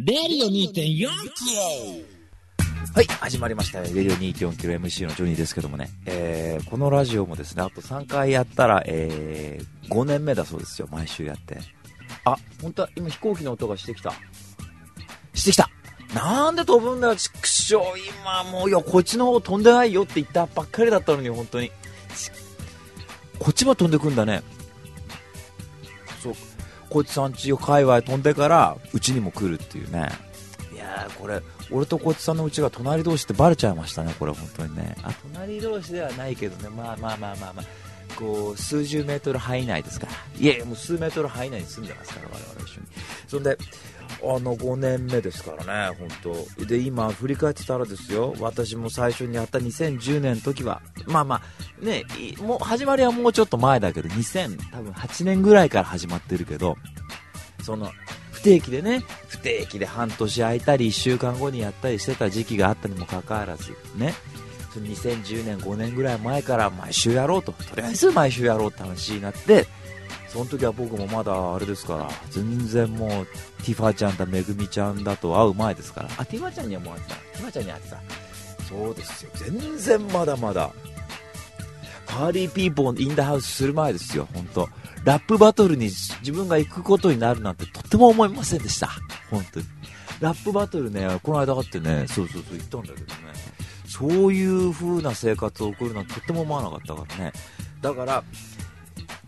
レディオ2.4キロはい、始まりました。レディオ 2.4kmMC のジョニーですけどもね、えー、このラジオもですね、あと3回やったら、えー、5年目だそうですよ、毎週やって。あ、本当は今飛行機の音がしてきた。してきたなんで飛ぶんだよ、ちくしょう。今もう、いや、こっちの方飛んでないよって言ったばっかりだったのに、本当に。ちこっちも飛んでくんだね。そう、こいつさんちを界隈飛んでから、うちにも来るっていうね。いやー、これ、俺とこいつさんのうちが隣同士ってバレちゃいましたね、これ本当にね。あ、隣同士ではないけどね、まあまあまあまあまあ、こう、数十メートル範囲内ですから。いやいや、もう数メートル範囲内に住んでますから、我々一緒に。そんで、あの、5年目ですからね、本当。で、今、振り返ってたらですよ、私も最初にやった2010年の時は、まあまあ、ね、もう、始まりはもうちょっと前だけど、2008年ぐらいから始まってるけど、その、不定期でね、不定期で半年空いたり、1週間後にやったりしてた時期があったにもかかわらず、ね、その2010年、5年ぐらい前から毎週やろうと、とりあえず毎週やろうって話になって、その時は僕もまだあれですから、全然もう、ティファちゃんだ、めぐみちゃんだと会う前ですから、あ、ティファちゃんにはもう会ってた、ティファちゃんに会ってた。そうですよ、全然まだまだ。パーリーピーポーインダハウスする前ですよ、本当ラップバトルに自分が行くことになるなんてとっても思いませんでした。本当に。ラップバトルね、この間あってね、そうそうそう言ったんだけどね、そういう風な生活を送るなんてとっても思わなかったからね。だから、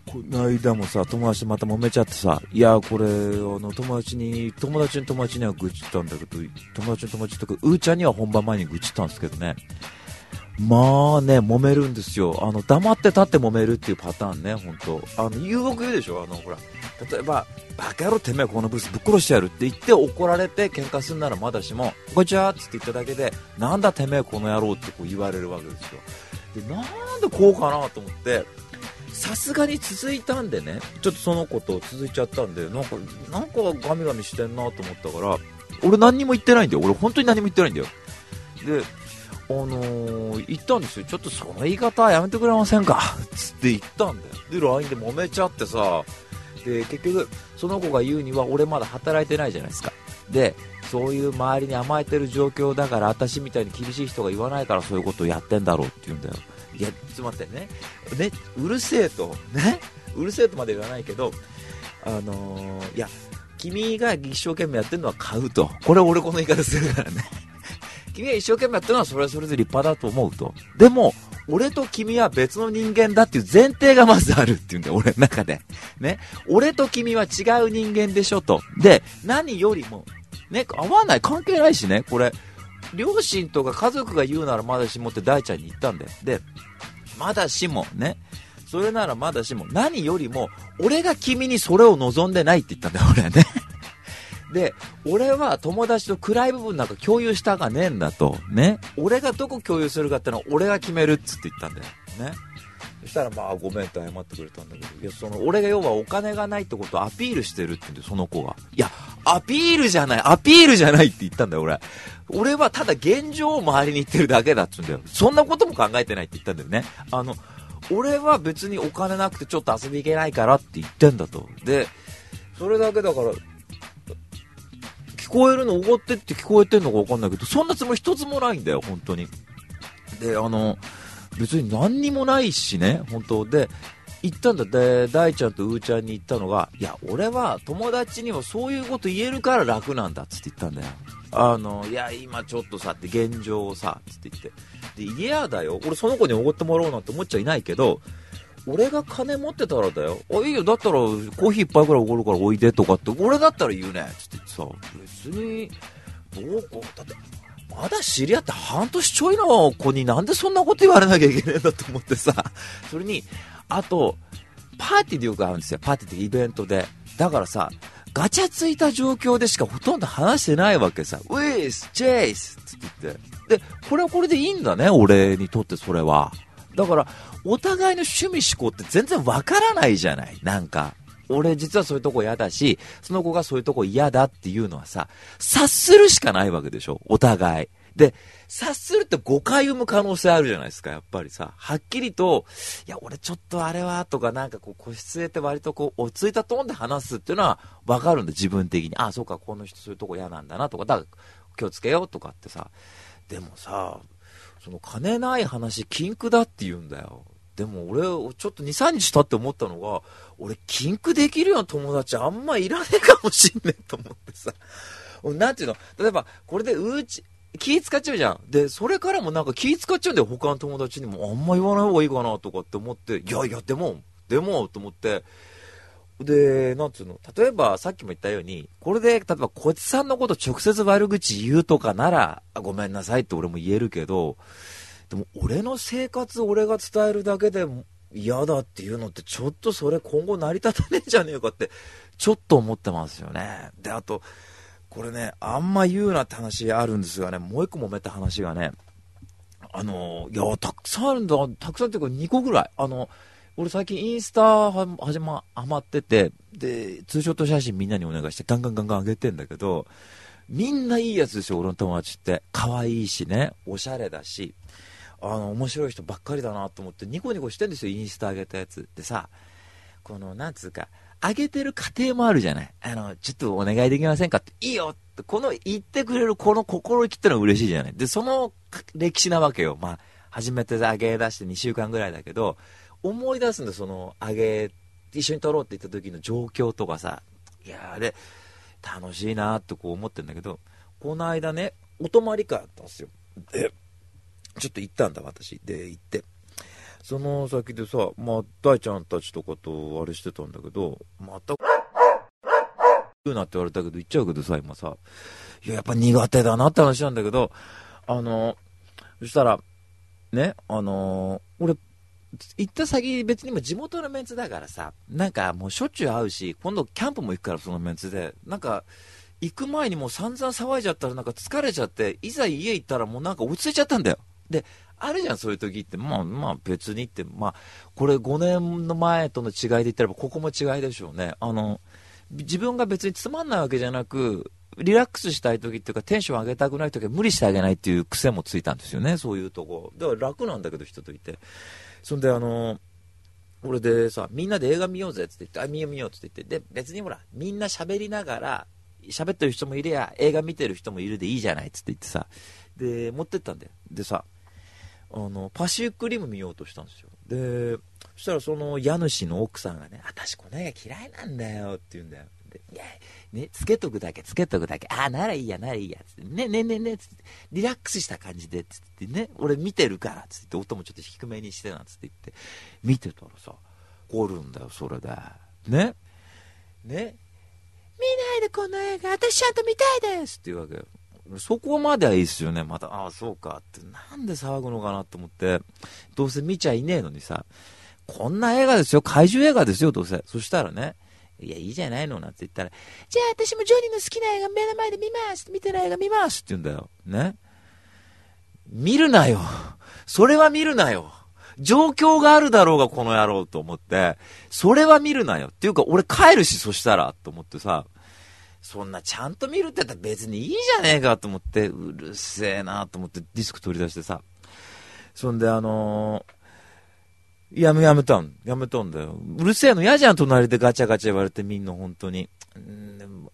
この間もさ、友達とまた揉めちゃってさ、いや、これ、あの、友達に、友達の友達には愚痴ったんだけど、友達の友達とか、うーちゃんには本番前に愚痴ったんですけどね、まあね、揉めるんですよ。あの、黙って立って揉めるっていうパターンね、本当あの、誘惑言うでしょ？あの、ほら、例えば、バカ野郎てめえこのブースぶっ殺してやるって言って怒られて喧嘩するならまだしも、こんにちはっつって言っただけで、なんだてめえこの野郎ってこう言われるわけですよ。で、なんでこうかなと思って、さすがに続いたんでね、ちょっとその子と続いちゃったんで、なんか、なんかガミガミしてんなと思ったから、俺何にも言ってないんだよ。俺本当に何も言ってないんだよ。で、あのー、言ったんですよ。ちょっとその言い方やめてくれませんか？つって言ったんだよ。で、LINE で揉めちゃってさ、で、結局、その子が言うには、俺まだ働いてないじゃないですか。で、そういう周りに甘えてる状況だから、私みたいに厳しい人が言わないからそういうことをやってんだろうって言うんだよ。いや、ちょっと待ってね。ね、うるせえと、ね、うるせえとまで言わないけど、あのー、いや、君が一生懸命やってるのは買うと。これ俺この言い方するからね。君が一生懸命やってるのはそれはそれで立派だと思うと。でも、俺と君は別の人間だっていう前提がまずあるっていうんだよ、俺の中で。ね？俺と君は違う人間でしょと。で、何よりも、ね、合わない、関係ないしね、これ、両親とか家族が言うならまだしもって大ちゃんに言ったんだよ。で、まだしも、ね。それならまだしも、何よりも、俺が君にそれを望んでないって言ったんだよ、俺はね。で、俺は友達と暗い部分なんか共有したがねえんだと。ね。俺がどこ共有するかってのは俺が決めるっつって言ったんだよ。ね。そしたらまあごめんって謝ってくれたんだけど、いやその俺が要はお金がないってことをアピールしてるって言うんでその子が。いや、アピールじゃない、アピールじゃないって言ったんだよ俺。俺はただ現状を周りに言ってるだけだっつうんだよ。そんなことも考えてないって言ったんだよね。あの、俺は別にお金なくてちょっと遊び行けないからって言ってんだと。で、それだけだから、聞こえるのおごってって聞こえてんのか分かんないけど、そんなつもり一つもないんだよ、本当に。で、あの、別に何にもないしね、本当で、言ったんだで、大ちゃんとうーちゃんに言ったのが、いや、俺は友達にもそういうこと言えるから楽なんだっつって言ったんだよ。あの、いや、今ちょっとさって現状をさ、つって言って。で、嫌だよ。俺その子におごってもらおうなんて思っちゃいないけど、俺が金持ってたらだよ。あ、いいよ。だったら、コーヒー一杯くらいおごるからおいでとかって、俺だったら言うね。つって言ってさ、別に、どうこう、だって、まだ知り合って半年ちょいの子になんでそんなこと言われなきゃいけないんだと思ってさ、それに、あと、パーティーでよく会うんですよ。パーティーってイベントで。だからさ、ガチャついた状況でしかほとんど話してないわけさ。ウィース、チェイスって言って。で、これはこれでいいんだね、俺にとってそれは。だから、お互いの趣味思考って全然わからないじゃない。なんか。俺実はそういうとこ嫌だし、その子がそういうとこ嫌だっていうのはさ、察するしかないわけでしょ？お互い。で、察すると誤解を生む可能性あるじゃないですか、やっぱりさ。はっきりと、いや、俺ちょっとあれは、とか、なんかこう、個室へって割とこう、落ち着いたトーンで話すっていうのはわかるんで、自分的に。あ、そうか、この人そういうとこ嫌なんだな、とか、だから気をつけようとかってさ。でもさ、その金ない話、禁句だって言うんだよ。でも俺、ちょっと2、3日経って思ったのが、俺、禁句できるような友達あんまいらねえかもしんねえと思ってさ。なんていうの？例えば、これでうち、気使っちゃうじゃん。で、それからもなんか気使っちゃうんだよ。他の友達にも。あんま言わない方がいいかなとかって思って。いやいや、でも、でも、と思って。で、なんつうの？例えば、さっきも言ったように、これで、例えば、こいつさんのこと直接悪口言うとかなら、ごめんなさいって俺も言えるけど、でも、俺の生活俺が伝えるだけで嫌だっていうのって、ちょっとそれ今後成り立たねえんじゃねえかって、ちょっと思ってますよね。で、あと、これね、あんま言うなって話あるんですがね、もう一個揉めた話がね、あの、いや、たくさんあるんだ、たくさんっていうか2個ぐらい。あの、俺最近インスタは、はじま、ハマってて、で、ツーショット写真みんなにお願いしてガンガンガンガン上げてんだけど、みんないいやつですよ、俺の友達って。可愛いしね、おしゃれだし、あの、面白い人ばっかりだなと思って、ニコニコしてんですよ、インスタ上げたやつ。でさ、この、なんつうか、あげてる過程もあるじゃない。あの、ちょっとお願いできませんかって、いいよって、この言ってくれるこの心意気ってのは嬉しいじゃない。で、その歴史なわけよ。まあ、初めてあげ出して2週間ぐらいだけど、思い出すんだ、その、あげ、一緒に撮ろうって言った時の状況とかさ、いやあれ、楽しいなってこう思ってんだけど、この間ね、お泊まり会あったんですよ。で、ちょっと行ったんだ、私。で、行って。その先でさ、まあ、大ちゃんたちとかとあれしてたんだけど、また、言うなって言われたけど、言っちゃうけどさ、今さ、いや、やっぱ苦手だなって話なんだけど、あの、そしたら、ね、あの、俺、行った先、別にも地元のメンツだからさ、なんかもうしょっちゅう会うし、今度キャンプも行くから、そのメンツで、なんか、行く前にもう散々騒いじゃったらなんか疲れちゃって、いざ家行ったらもうなんか落ち着いちゃったんだよ。で、あるじゃん、そういう時って。まあ、まあ、別にって、まあ、これ5年の前との違いで言ったら、ここも違いでしょうね。あの、自分が別につまんないわけじゃなく、リラックスしたい時っていうか、テンション上げたくない時は無理してあげないっていう癖もついたんですよね、そういうとこ。だから楽なんだけど、人といて。そんで、あの、俺でさ、みんなで映画見ようぜって言って、あ、見よう見ようって言って、で、別にほら、みんな喋りながら、喋ってる人もいれや、映画見てる人もいるでいいじゃないっつって言ってさ、で、持ってったんだよ。でさ、あのパシフィックリム見ようとしたんですよでそしたらその家主の奥さんがね「私この映画嫌いなんだよ」って言うんだよでいやね、つけとくだけ、つけとくだけ。ああ、ならいいや、ならいいや。つって、ね、ね、ね、ね、つって、リラックスした感じで、つってね、俺見てるから、つって、音もちょっと低めにしてなんつって言って、見てたらさ、怒るんだよ、それで。ね。ね。見ないで、この映画、私ちゃんと見たいですって言うわけよ。そこまではいいっすよね。また、ああ、そうかって、なんで騒ぐのかなと思って、どうせ見ちゃいねえのにさ、こんな映画ですよ、怪獣映画ですよ、どうせ。そしたらね、いや、いいじゃないのなんて言ったら、じゃあ私もジョニーの好きな映画目の前で見ます見てない映画見ますって言うんだよ。ね。見るなよ。それは見るなよ。状況があるだろうが、この野郎と思って、それは見るなよ。っていうか、俺帰るし、そしたら、と思ってさ、そんなちゃんと見るって言ったら別にいいじゃねえかと思って、うるせえなと思ってディスク取り出してさ。そんであのー、やめやめたん。やめたんだよ。うるせえの嫌じゃん、隣でガチャガチャ言われてみんな、本当に。ん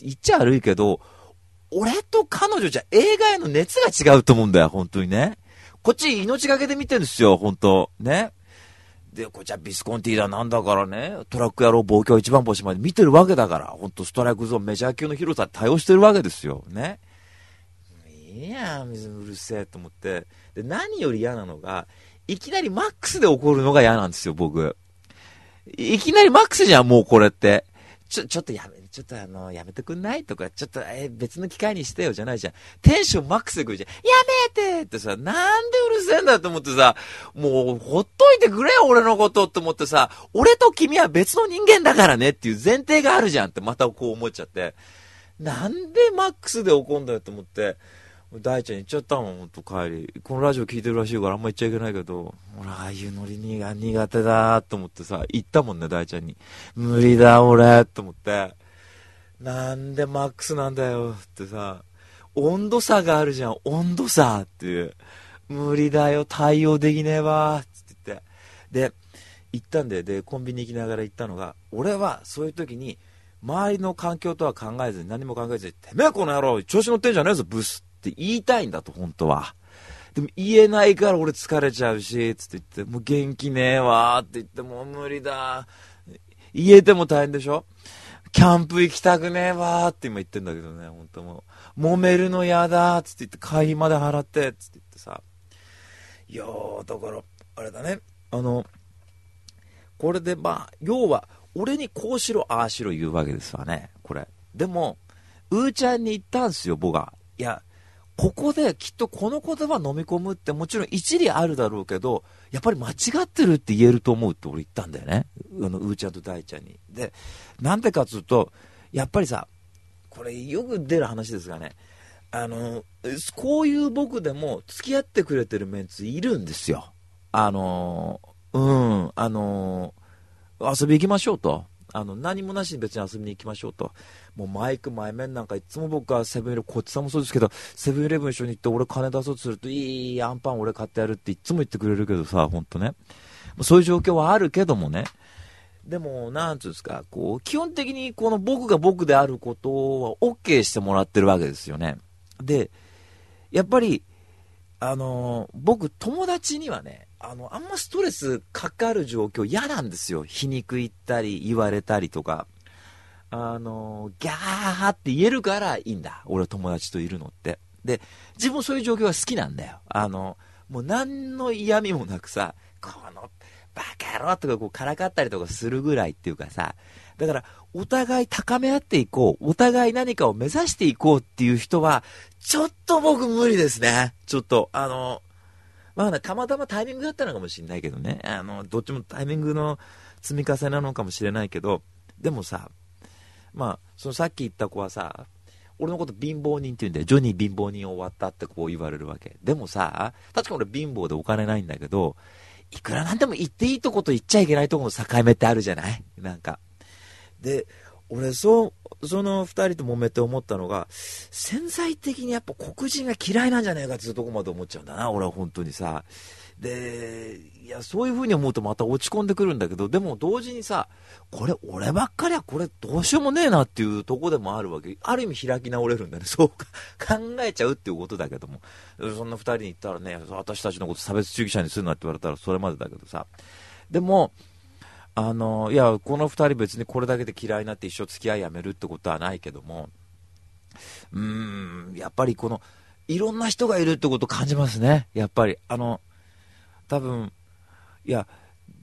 言っちゃ悪いけど、俺と彼女じゃ映画への熱が違うと思うんだよ、本当にね。こっち命がけで見てるんですよ、本当ね。で、こちらビスコンティーだなんだからね、トラック野郎望郷一番星まで見てるわけだから、ほんとストライクゾーンメジャー級の広さ対応してるわけですよ。ね。いいや、うるせえと思って。で、何より嫌なのが、いきなりマックスで怒るのが嫌なんですよ、僕。いきなりマックスじゃん、もうこれって。ちょ、ちょっとやめ、ちょっとあの、やめてくんない？とか、ちょっと、え別の機会にしてよじゃないじゃん。テンションマックスで来るじゃん。やめてってさ、なんでうるせえんだと思ってさ、もう、ほっといてくれよ、俺のことって思ってさ、俺と君は別の人間だからねっていう前提があるじゃんってまたこう思っちゃって。なんでマックスで怒んだよと思って、大ちゃん言っちゃったもん、帰り。このラジオ聞いてるらしいからあんま言っちゃいけないけど、俺、ああいうノリが苦手だと思ってさ、言ったもんね、大ちゃんに。無理だ、俺と思って。なんでマックスなんだよってさ、温度差があるじゃん、温度差っていう。無理だよ、対応できねえわ、って言って。で、行ったんで、で、コンビニ行きながら行ったのが、俺はそういう時に、周りの環境とは考えずに、何も考えずに、てめえこの野郎、調子乗ってんじゃねえぞ、ブスって言いたいんだと、本当は。でも言えないから俺疲れちゃうし、つって言って、もう元気ねえわって言って、もう無理だ。言えても大変でしょ？キャンプ行きたくねえわって今言ってんだけどね、本当もう。揉めるの嫌だつって言って、会費まで払って、つって言ってさ。いやー、だから、あれだね。あの、これでまあ、要は、俺にこうしろ、ああしろ言うわけですわね、これ。でも、うーちゃんに言ったんすよ、僕は。いや、ここできっとこの言葉飲み込むってもちろん一理あるだろうけど、やっぱり間違ってるって言えると思うって俺言ったんだよね。あの、うーちゃんと大ちゃんに。で、なんでかっつうと、やっぱりさ、これよく出る話ですがね、あの、こういう僕でも付き合ってくれてるメンツいるんですよ。あの、うん、あの、遊び行きましょうと。あの、何もなしに別に遊びに行きましょうと。もうマイク前面なんかいつも僕はセブンイレブン、こっちさんもそうですけど、セブンイレブン一緒に行って俺金出そうとすると、いいアンパン俺買ってやるっていつも言ってくれるけどさ、ほんとね。そういう状況はあるけどもね。でも、なんつうんですか、こう、基本的にこの僕が僕であることは OK してもらってるわけですよね。で、やっぱり、あのー、僕、友達にはね、あの、あんまストレスかかる状況嫌なんですよ。皮肉言ったり、言われたりとか。あの、ギャーって言えるからいいんだ。俺は友達といるのって。で、自分そういう状況が好きなんだよ。あの、もう何の嫌味もなくさ、この、バカ野郎とかこうからかったりとかするぐらいっていうかさ、だから、お互い高め合っていこう。お互い何かを目指していこうっていう人は、ちょっと僕無理ですね。ちょっと、あの、まあ、たまたまタイミングだったのかもしれないけどね。あの、どっちもタイミングの積み重ねなのかもしれないけど、でもさ、まあ、そのさっき言った子はさ、俺のこと貧乏人って言うんだよ。ジョニー貧乏人終わったってこう言われるわけ。でもさ、確か俺貧乏でお金ないんだけど、いくらなんでも言っていいとこと言っちゃいけないとこの境目ってあるじゃない？なんか。で、俺、そう、その二人と揉めて思ったのが、潜在的にやっぱ黒人が嫌いなんじゃないかっていうとこまで思っちゃうんだな、俺は本当にさ。で、いや、そういう風に思うとまた落ち込んでくるんだけど、でも同時にさ、これ俺ばっかりはこれどうしようもねえなっていうとこでもあるわけ。ある意味開き直れるんだね。そうか、考えちゃうっていうことだけども。そんな二人に言ったらね、私たちのこと差別主義者にするなって言われたらそれまでだけどさ。でも、あの、いや、この2人別にこれだけで嫌いになって一生付き合いやめるってことはないけども、うーん、やっぱりこの、いろんな人がいるってことを感じますね。やっぱり、あの、多分、いや、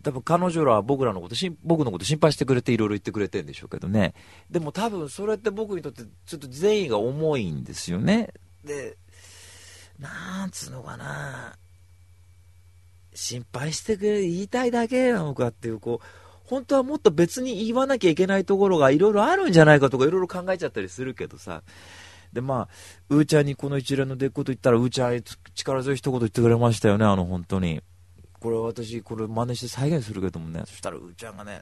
多分彼女らは僕らのこと僕のこと心配してくれていろいろ言ってくれてるんでしょうけどね。でも多分それって僕にとってちょっと善意が重いんですよね。でなんつうのかな。心配してくれ言いたいだけなのかっていうこう本当はもっと別に言わなきゃいけないところがいろいろあるんじゃないかとかいろいろ考えちゃったりするけどさ。で、まあ、うーちゃんにこの一連の出来事言ったら、うーちゃん力強い一言言ってくれましたよね、あの、本当に。これ私、これ真似して再現するけどもね、そしたらうーちゃんがね、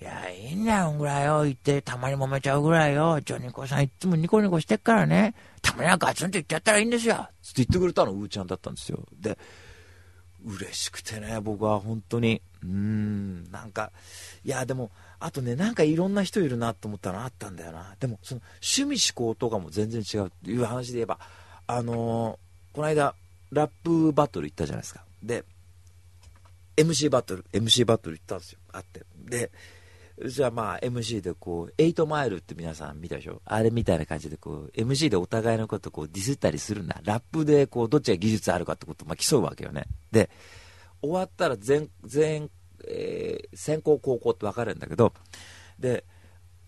いや、いいんだよ、ぐらいよ、言って、たまに揉めちゃうぐらいよ。ジョニコさんいつもニコニコしてっからね、たまにはガツンと言っちゃったらいいんですよ。つって言ってくれたの、うーちゃんだったんですよ。で、嬉しくてね、僕は本当に。うーん、なんか、いや、でも、あとね、なんかいろんな人いるなと思ったのあったんだよな。でも、その、趣味思考とかも全然違うっていう話で言えば、あのー、この間、ラップバトル行ったじゃないですか。で、MC バトル、MC バトル行ったんですよ。あって。で、じゃあまあ MC でこう、8マイルって皆さん見たでしょ？あれみたいな感じでこう、MC でお互いのことこうディスったりするんだ。ラップでこう、どっちが技術あるかってことをまあ競うわけよね。で、終わったら全、全、えー、先行後攻って分かるんだけど、で、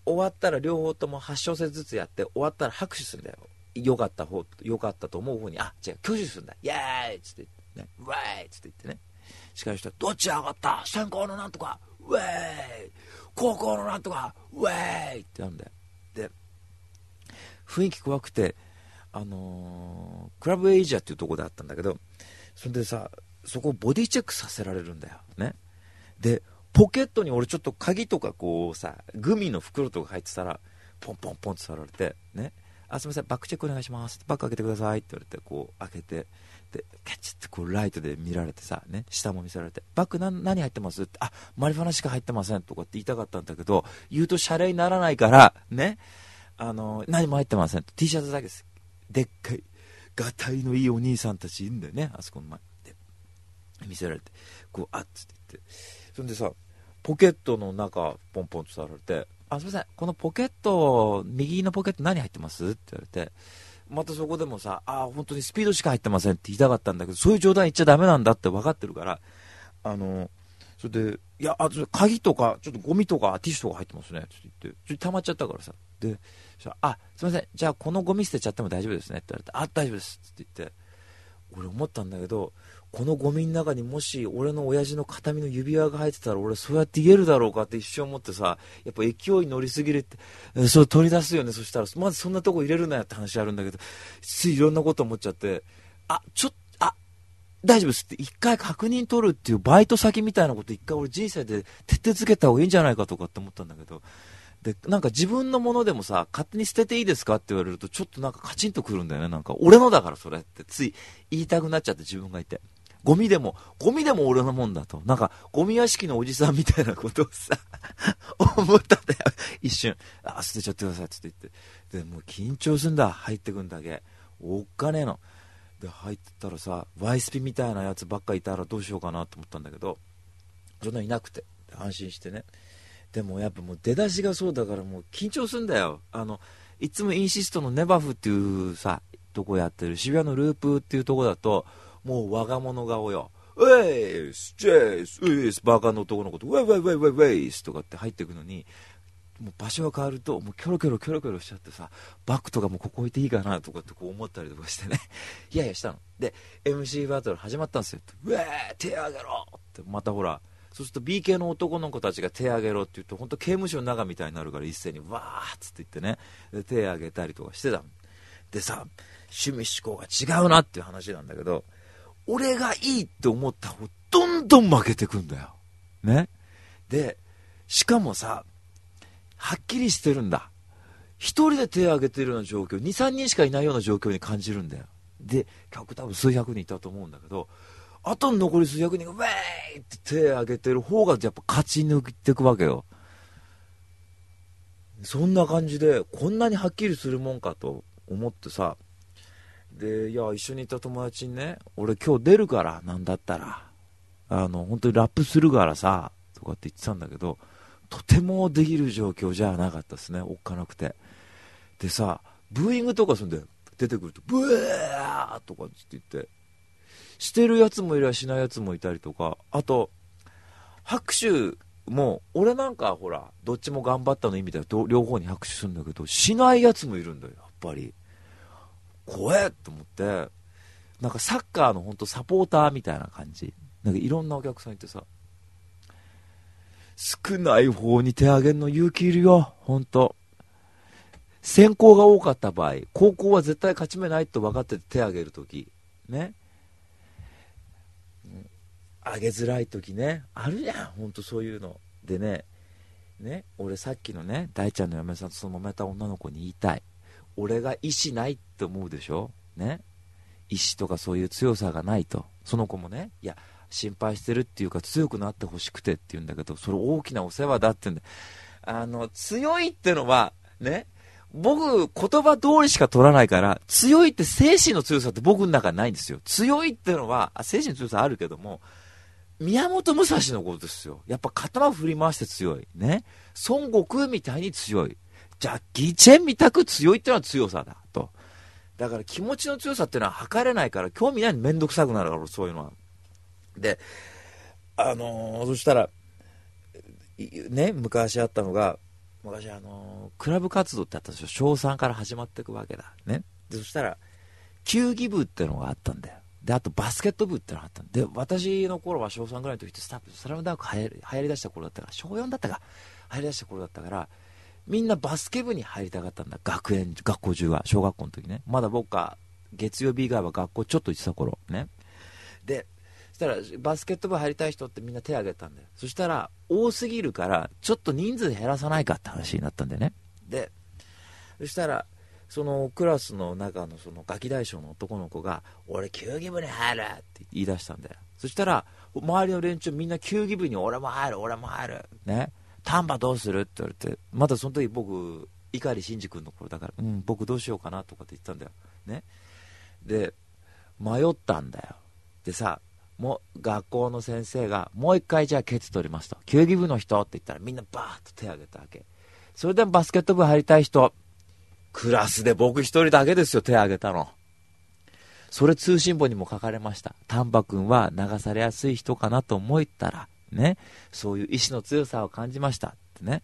終わったら両方とも8小節ずつやって、終わったら拍手するんだよ。よかった方、よかったと思う方に、あ、違う、挙手するんだ。イェーイっつって、ね、ウェーイっつって言ってね。司会の人どっち上がった？先行のなんとかウェーイ高校のなんとかウェーイってなんだよ。で、雰囲気怖くて、あのー、クラブエイジアっていうとこであったんだけど、それでさ、そこボディチェックさせられるんだよ。ね。で、ポケットに俺ちょっと鍵とかこうさ、グミの袋とか入ってたら、ポンポンポンって触られて、ね。あ、すみません、バックチェックお願いします。バック開けてくださいって言われて、こう開けて、で、ケチってこうライトで見られてさ、ね、下も見せられて、バック何何入ってますって、あ、マリファナしか入ってませんとかって言いたかったんだけど、言うとシャレにならないから、ね、あの、何も入ってません。T シャツだけです。でっかい、がたいのいいお兄さんたちいるんだよね、あそこの前。見せられて、こう、あっつって言って。そんでさ、ポケットの中、ポンポンとさられて、あ、すみません、このポケット、右のポケット何入ってます？って言われて、またそこでもさ、あ、本当にスピードしか入ってませんって言いたかったんだけど、そういう状態言っちゃダメなんだって分かってるから、あの、それで、いや、あ、鍵とか、ちょっとゴミとかティッシュとか入ってますね、って言って、ちょっと溜まっちゃったからさ。で、あ、すみません、じゃあこのゴミ捨てちゃっても大丈夫ですねって言われて、あ、大丈夫ですって言って、俺思ったんだけど、このゴミの中にもし俺の親父の形見の指輪が入ってたら俺そうやって言えるだろうかって一瞬思ってさ、やっぱ勢い乗りすぎるって、それ取り出すよね、そしたら、まずそんなとこ入れるなよって話あるんだけど、ついいろんなこと思っちゃって、あ、ちょっと、あ、大丈夫ですって一回確認取るっていうバイト先みたいなこと一回俺人生で徹底づけた方がいいんじゃないかとかって思ったんだけど、で、なんか自分のものでもさ、勝手に捨てていいですかって言われると、ちょっとなんかカチンとくるんだよね。なんか、俺のだからそれってつい言いたくなっちゃって自分がいて。ゴミでも、ゴミでも俺のもんだと。なんか、ゴミ屋敷のおじさんみたいなことをさ、思ったんだよ。一瞬。あ、捨てちゃってくださいって言って。で、もう緊張すんだ。入ってくんだけ。おっかねえの。で、入ってったらさ、ワイスピみたいなやつばっかいたらどうしようかなと思ったんだけど、そんないなくて。安心してね。でもやっぱもう出だしがそうだからもう緊張すんだよ。あの、いつもインシストのネバフっていうさ、とこやってる渋谷のループっていうとこだと、もう我が物顔よ。ウェイス、ジェイス、ウェイス、バカの男の子と、ウェイウェイウェイウェイウェイスとかって入っていくのに、もう場所が変わると、もうキョロキョロキョロキョロしちゃってさ、バックとかもここ置いていいかなとかってこう思ったりとかしてね。いやいやしたの。で、MC バトル始まったんですよ。ウェー手あげろって、またほら、そうすると B 系の男の子たちが手挙げろって言うと、本当刑務所の中みたいになるから一斉にわーっつって言ってね、で手挙げたりとかしてたでさ、趣味思考が違うなっていう話なんだけど、俺がいいって思った方どんどん負けてくんだよ。ね。で、しかもさ、はっきりしてるんだ。一人で手を挙げてるような状況、2、3人しかいないような状況に感じるんだよ。で、客多分数百人いたと思うんだけど、あと残り数百人がウェーイって手を挙げてる方がやっぱ勝ち抜いていくわけよ。そんな感じで、こんなにはっきりするもんかと思ってさ、で、いや、一緒にいた友達にね、俺今日出るから、なんだったら、あの、本当にラップするからさ、とかって言ってたんだけど、とてもできる状況じゃなかったですね、おっかなくて。でさ、ブーイングとかすんで、出てくると、ブーとかって言って、してるやつもいればしないやつもいたりとか、あと、拍手も、俺なんかほら、どっちも頑張ったの意味では両方に拍手するんだけど、しないやつもいるんだよ、やっぱり。怖えと思って、なんかサッカーの本当サポーターみたいな感じ。なんかいろんなお客さんいてさ、少ない方に手上げるの勇気いるよ、本当。先行が多かった場合、高校は絶対勝ち目ないと分かってて手上げるとき、ね。あげづらい時ね。あるじゃんほんとそういうの。でね。ね。俺さっきのね大ちゃんの嫁さんとその揉めた女の子に言いたい。俺が意志ないって思うでしょ？ね？意志とかそういう強さがないとその子もねいや心配してるっていうか強くなってほしくてって言うんだけどそれ大きなお世話だって言うんだあの強いってのはね？僕、言葉通りしか取らないから、強いって精神の強さって僕の中にないんですよ。強いってのは、精神の強さあるけども、宮本武蔵のことですよ。やっぱ刀振り回して強い。ね？孫悟空みたいに強い。ジャッキー・チェンみたく強いってのは強さだ。と。だから気持ちの強さっていうのは測れないから、興味ないのめんどくさくなるから、そういうのは。で、あのー、そしたら、ね、昔あったのが、昔あのー、クラブ活動ってあったんですよ。小3から始まっていくわけだ。ね。で、そしたら、球技部ってのがあったんだよ。で、あとバスケット部ってのがあったんで、私の頃は小3ぐらいの時ってスタッフ、スラムダンク流行り流行りだした頃だったから、小4だったか、流行りだした頃だったから、みんなバスケ部に入りたかったんだ。学園、学校中は、小学校の時ね。まだ僕が月曜日以外は学校ちょっと行ってた頃、ね。で、そしたら、バスケット部入りたい人ってみんな手挙げたんだよ。そしたら、多すぎるから、ちょっと人数減らさないかって話になったんだよね。で、そしたら、そのクラスの中のそのガキ大将の男の子が俺球技部に入るって言い出したんだよそしたら周りの連中みんな球技部に俺も入る俺も入るね丹波どうする？って言われてまだその時僕碇シンジ君の頃だからうん僕どうしようかな？とかって言ってたんだよ。ね。で迷ったんだよ。でさもう学校の先生がもう一回じゃあケツ取りますと球技部の人？って言ったらみんなバーッと手を挙げたわけ。それでもバスケット部入りたい人クラスで僕一人だけですよ、手挙げたの。それ通信簿にも書かれました。丹波君は流されやすい人かな？と思ったら、ね、そういう意志の強さを感じましたってね。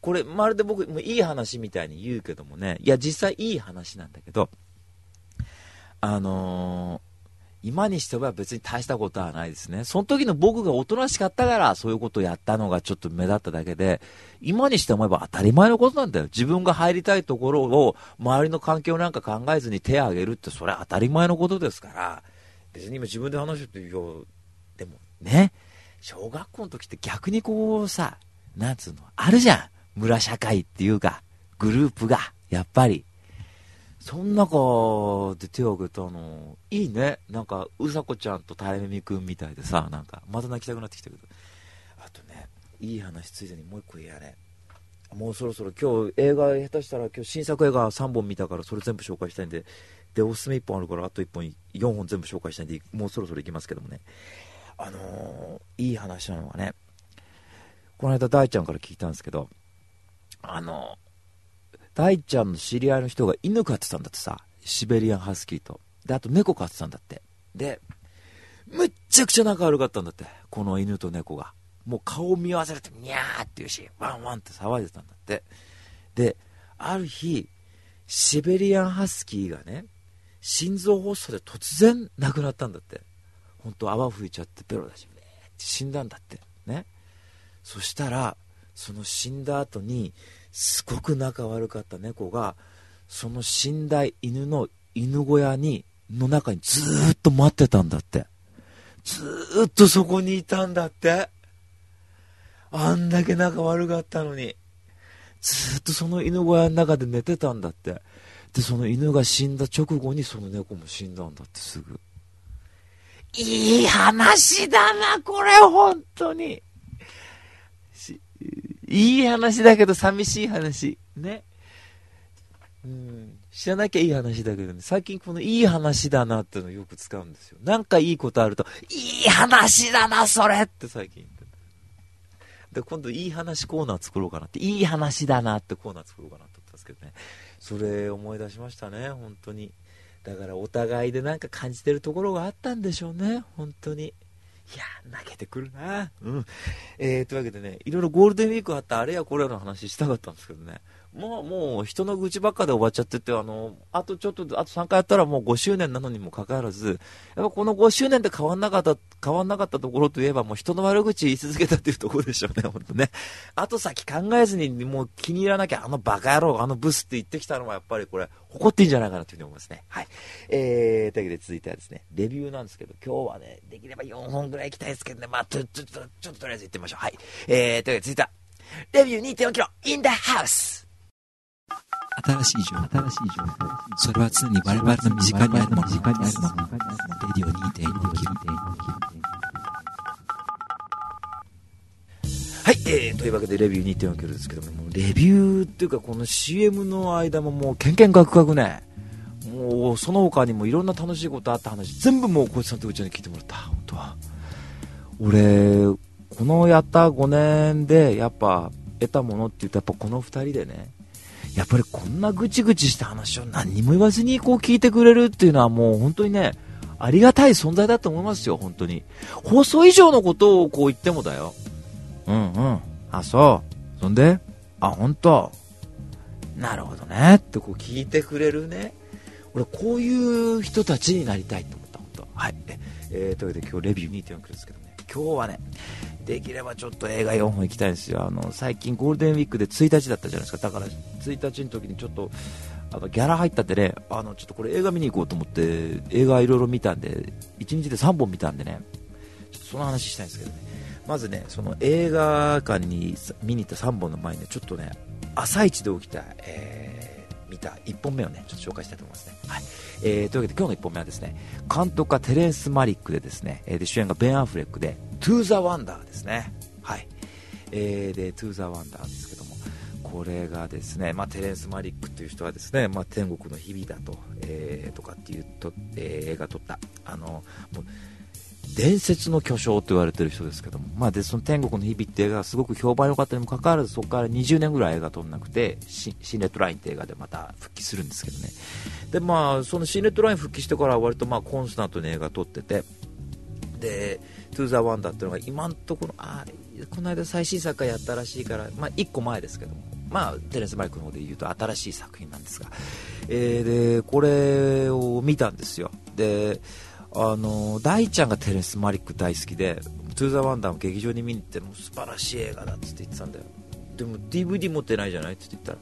これ、まるで僕、もいい話みたいに言うけどもね、いや、実際いい話なんだけど、あの今にしては別に大したことはないですね。その時の僕がおとなしかったから、そういうことをやったのがちょっと目立っただけで、今にして思えば当たり前のことなんだよ。自分が入りたいところを、周りの環境なんか考えずに手を挙げるって、それは当たり前のことですから、別に今自分で話してるよ、でもね、小学校の時って逆にこうさ、なんつうの、あるじゃん。村社会っていうか、グループが、やっぱり。そん中で手を挙げたの、いいね。なんか、うさこちゃんとたいめみくんみたいでさ、なんか、また泣きたくなってきたけど。あとね、いい話ついでにもう一個言やね。もうそろそろ今日映画下手したら今日新作映画3本見たからそれ全部紹介したいんで、で、おすすめ1本あるからあと1本、4本全部紹介したいんで、もうそろそろ行きますけどもね。あのー、いい話なのはね、この間大ちゃんから聞いたんですけど、あのー大ちゃんの知り合いの人が犬飼ってたんだってさ、シベリアンハスキーと。で、あと猫飼ってたんだって。で、むっちゃくちゃ仲悪かったんだって。この犬と猫が。もう顔を見合わせると、にゃーって言うし、ワンワンって騒いでたんだって。で、ある日、シベリアンハスキーがね、心臓発作で突然亡くなったんだって。ほんと泡吹いちゃってベロだし、って死んだんだって。ね。そしたら、その死んだ後に、すごく仲悪かった猫が、その死んだ犬の犬小屋に、の中にずっと待ってたんだって。ずっとそこにいたんだって。あんだけ仲悪かったのに。ずっとその犬小屋の中で寝てたんだって。で、その犬が死んだ直後にその猫も死んだんだってすぐ。いい話だな、これ、本当に。いい話だけど寂しい話。ね。うん。知らなきゃいい話だけどね、最近このいい話だなってのをよく使うんですよ。なんかいいことあると、いい話だな、それって最近言ってで、今度いい話コーナー作ろうかなって、いい話だなってコーナー作ろうかなと思ったんですけどね。それ思い出しましたね、本当に。だからお互いでなんか感じてるところがあったんでしょうね、本当に。いや泣けてくるなうん。えー、というわけでね、いろいろゴールデンウィークあったあれやこれやの話したかったんですけどね。もう、もう、人の愚痴ばっかで終わっちゃってて、あの、あとちょっと、あと3回やったらもう5周年なのにもかかわらず、やっぱこの5周年で変わんなかった、変わんなかったところといえば、もう人の悪口言い続けたっていうところでしょうね、ほんとね。あと先考えずに、もう気に入らなきゃ、あのバカ野郎、あのブスって言ってきたのはやっぱりこれ、誇っていいんじゃないかなというふうに思いますね。はい。えー、というわけで続いてはですね、レビューなんですけど、今日はね、できれば4本ぐらい行きたいですけどね、まあ、ちょ、ちょっと、ちょっととりあえず行ってみましょう。はい。えー、というわけで続いては、レビュー2.4キロ、in the house! 新しい情報。それは常に我々の身近にあるもの、身近にあるもの。レディオ2.4キロ。はい、えー、というわけでレビュー2.4キロですけども、もレビューっていうかこの CM の間ももうケンケンガクガクね、もうその他にもいろんな楽しいことあった話、全部もうこいつさんとうちに聞いてもらった、本当は。俺、このやった5年でやっぱ得たものって言うとやっぱこの2人でね、やっぱりこんなぐちぐちした話を何にも言わずにこう聞いてくれるっていうのはもう本当にね、ありがたい存在だと思いますよ、本当に。放送以上のことをこう言ってもだよ。うんうん。あ、そう。そんで？あ、本当。なるほどね。ってこう聞いてくれるね。俺こういう人たちになりたいと思った、本当。はい。えー、というわけで今日レビュー2.4くですけどね。今日はね、できればちょっと映画4本行きたいんですよ。あの、最近ゴールデンウィークで1日だったじゃないですか。だから1日の時にちょっと、あのギャラ入ったってね、あのちょっとこれ映画見に行こうと思って映画いろいろ見たんで1日で3本見たんでねちょっとその話したいんですけどねまずねその映画館に見に行った3本の前にねちょっとね朝一で起きた、え見た1本目をね、ちょっと紹介したいと思いますね。はい。えー、というわけで今日の1本目はですね、監督がテレンス・マリックでですね、えー、で主演がベン・アフレックで、トゥー・ザ・ワンダーですね。はい。えー、で、トゥー・ザ・ワンダーですけど、これがですね、まあ、テレンス・マリックという人はですね、まあ、天国の日々だと、えー、とかっていうと、えー、映画撮った、あの、もう伝説の巨匠と言われてる人ですけども、まあ、でその天国の日々って映画がすごく評判良かったにもかかわらずそこから20年ぐらい映画撮んなくてシンレッドラインって映画でまた復帰するんですけどね。でまあそのシンレッドライン復帰してから割とまあコンスタントに映画撮っててで「トゥーザワンダーっていうのが今のところあこの間最新作がやったらしいから、まあ、1個前ですけども。まあ、テレンス・マリックの方で言うと新しい作品なんですが、えー、でこれを見たんですよ。であの大ちゃんがテレンス・マリック大好きで「トゥー・ザ・ワンダー」を劇場に見に行っても素晴らしい映画だって言ってたんだよ。でも DVD 持ってないじゃないって言ったら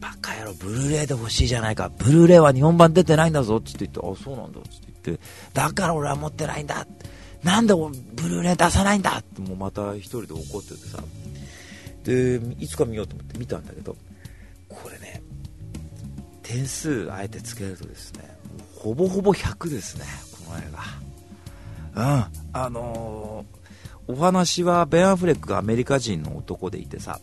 バカ野郎ブルーレイで欲しいじゃないか。ブルーレイは日本版出てないんだぞって言ってあそうなんだって言ってだから俺は持ってないんだ。なんでブルーレイ出さないんだ。ってもうまた一人で怒っててさ。でいつか見ようと思って見たんだけどこれね点数あえてつけるとですねほぼほぼ100ですねこの映画。うん。あのー、お話はベン・アフレックがアメリカ人の男でいてさ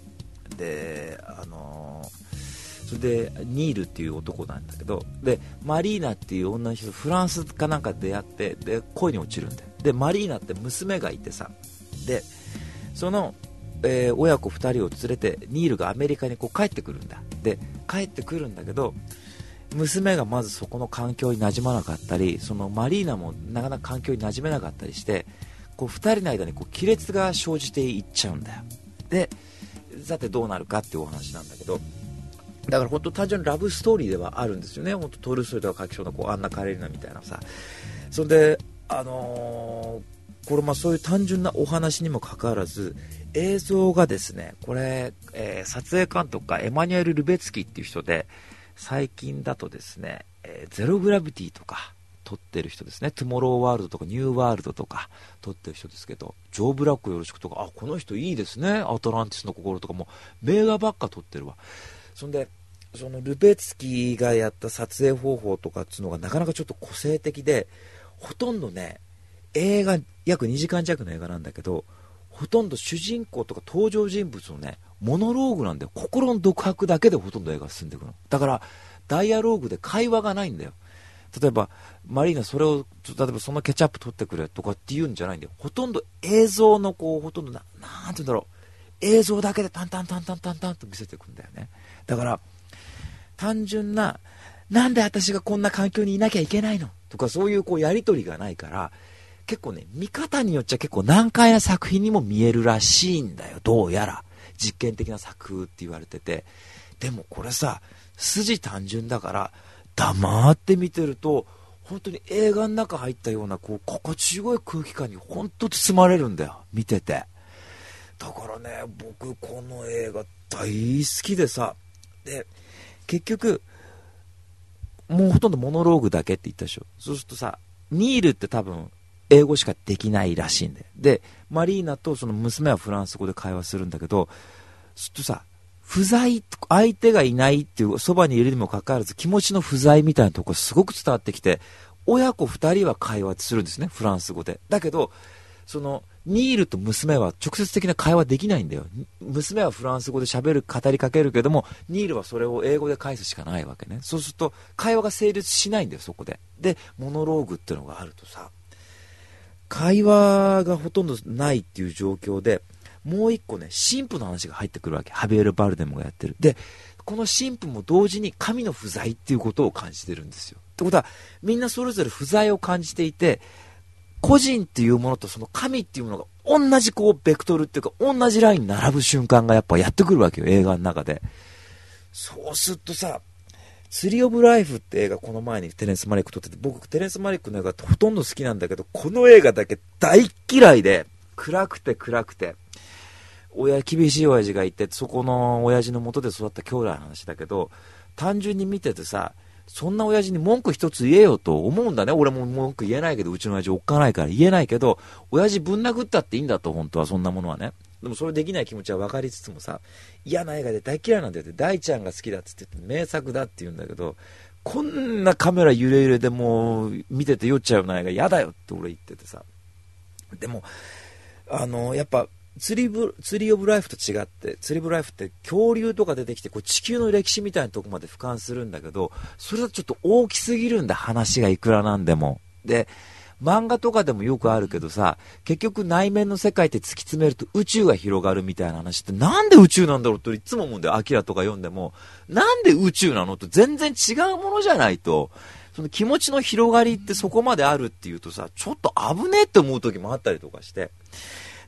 であのー、それでニールっていう男なんだけどでマリーナっていう女の人フランスかなんか出会ってで恋に落ちるんだよ。でマリーナって娘がいてさでそのえー、親子2人を連れてニールがアメリカにこう帰ってくるんだ。で帰ってくるんだけど娘がまずそこの環境になじまなかったりそのマリーナもなかなか環境になじめなかったりしてこう2人の間にこう亀裂が生じていっちゃうんだよ。でさてどうなるかっていうお話なんだけどだから本当単純にラブストーリーではあるんですよね。本当トルストイとか書きそうなこうアンナ・カレリナみたいなさ。それであのー、これまあそういう単純なお話にもかかわらず映像がですね、これ、えー、撮影監督がエマニュエル・ルベツキっていう人で、最近だとですね、えー、ゼログラビティとか撮ってる人ですね、トゥモローワールドとかニューワールドとか撮ってる人ですけど、ジョー・ブラックよろしくとか、あ、この人いいですね、アトランティスの心とかも、名画ばっか撮ってるわ。そんで、そのルベツキがやった撮影方法とかっていうのがなかなかちょっと個性的で、ほとんどね、映画、約2時間弱の映画なんだけど、ほとんど主人公とか登場人物のね、モノローグなんだよ。心の独白だけでほとんど映画進んでいくの。だから、ダイアローグで会話がないんだよ。例えば、マリーナそれを、例えばそのケチャップ取ってくれとかって言うんじゃないんだよ。ほとんど映像のこう、ほとんどな、なんて言うんだろう。映像だけでタンタンタンタンタンタンと見せていくんだよね。だから、単純な、なんで私がこんな環境にいなきゃいけないのとかそういうこうやりとりがないから、結構ね、見方によっちゃ結構難解な作品にも見えるらしいんだよ、どうやら。実験的な作風って言われてて。でもこれさ、筋単純だから、黙って見てると、本当に映画の中入ったような、こう、心地よい空気感に本当包まれるんだよ、見てて。だからね、僕この映画大好きでさ、で、結局、もうほとんどモノローグだけって言ったでしょ。そうするとさ、ニールって多分、英語しかできないらしいんで。で、マリーナとその娘はフランス語で会話するんだけど、ちょっとさ、不在、相手がいないっていう、そばにいるにもかかわらず気持ちの不在みたいなところすごく伝わってきて、親子二人は会話するんですね、フランス語で。だけど、その、ニールと娘は直接的な会話できないんだよ。娘はフランス語で喋る、語りかけるけども、ニールはそれを英語で返すしかないわけね。そうすると、会話が成立しないんだよ、そこで。で、モノローグっていうのがあるとさ、会話がほとんどないっていう状況で、もう一個ね、神父の話が入ってくるわけ。ハビエル・バルデムがやってる。で、この神父も同時に神の不在っていうことを感じてるんですよ。ってことは、みんなそれぞれ不在を感じていて、個人っていうものとその神っていうものが同じこう、ベクトルっていうか、同じラインに並ぶ瞬間がやっぱやってくるわけよ、映画の中で。そうするとさ、ツリー・オブ・ライフって映画この前にテレンス・マリック撮ってて、僕テレンス・マリックの映画ってほとんど好きなんだけど、この映画だけ大嫌いで、暗くて暗くて、親、厳しい親父がいて、そこの親父の元で育った兄弟の話だけど、単純に見ててさ、そんな親父に文句一つ言えよと思うんだね。俺も文句言えないけど、うちの親父おっかないから言えないけど、親父ぶん殴ったっていいんだと、本当は、そんなものはね。でもそれできない気持ちは分かりつつもさ、嫌な映画で大嫌いなんだよって、大ちゃんが好きだっつって言って名作だって言うんだけど、こんなカメラ揺れ揺れでもう見てて酔っちゃうような映画嫌だよって俺言っててさ。でも、あの、やっぱ、釣りブ、釣りオブライフと違って、釣りブライフって恐竜とか出てきて、こう地球の歴史みたいなとこまで俯瞰するんだけど、それだとちょっと大きすぎるんだ、話がいくらなんでも。で、漫画とかでもよくあるけどさ、結局内面の世界って突き詰めると宇宙が広がるみたいな話ってなんで宇宙なんだろうっていつも思うんだよ。アキラとか読んでも、なんで宇宙なのと全然違うものじゃないと、その気持ちの広がりってそこまであるっていうとさ、ちょっと危ねえって思う時もあったりとかして。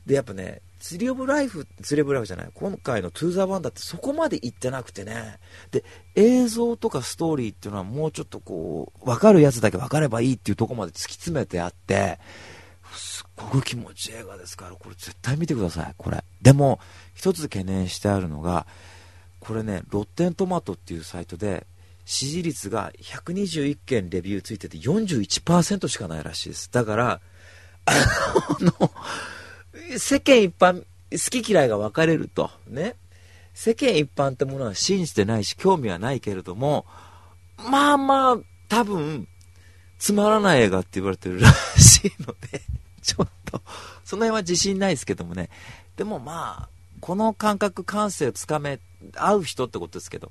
で、やっぱね、ツリーオブライフ、ツリーオブライフじゃない、今回のトゥーザワンダってそこまで行ってなくてね。で、映像とかストーリーっていうのはもうちょっとこう、わかるやつだけわかればいいっていうとこまで突き詰めてあって、すっごく気持ちいい映画ですから、これ絶対見てください、これ。でも、一つ懸念してあるのが、これね、ロッテントマトっていうサイトで、支持率が121件レビューついてて41%しかないらしいです。だから、あの、世間一般、好き嫌いが分かれると、ね。世間一般ってものは信じてないし、興味はないけれども、まあまあ、多分、つまらない映画って言われてるらしいので、ちょっと、その辺は自信ないですけどもね。でもまあ、この感覚、感性をつかめ合う人ってことですけど、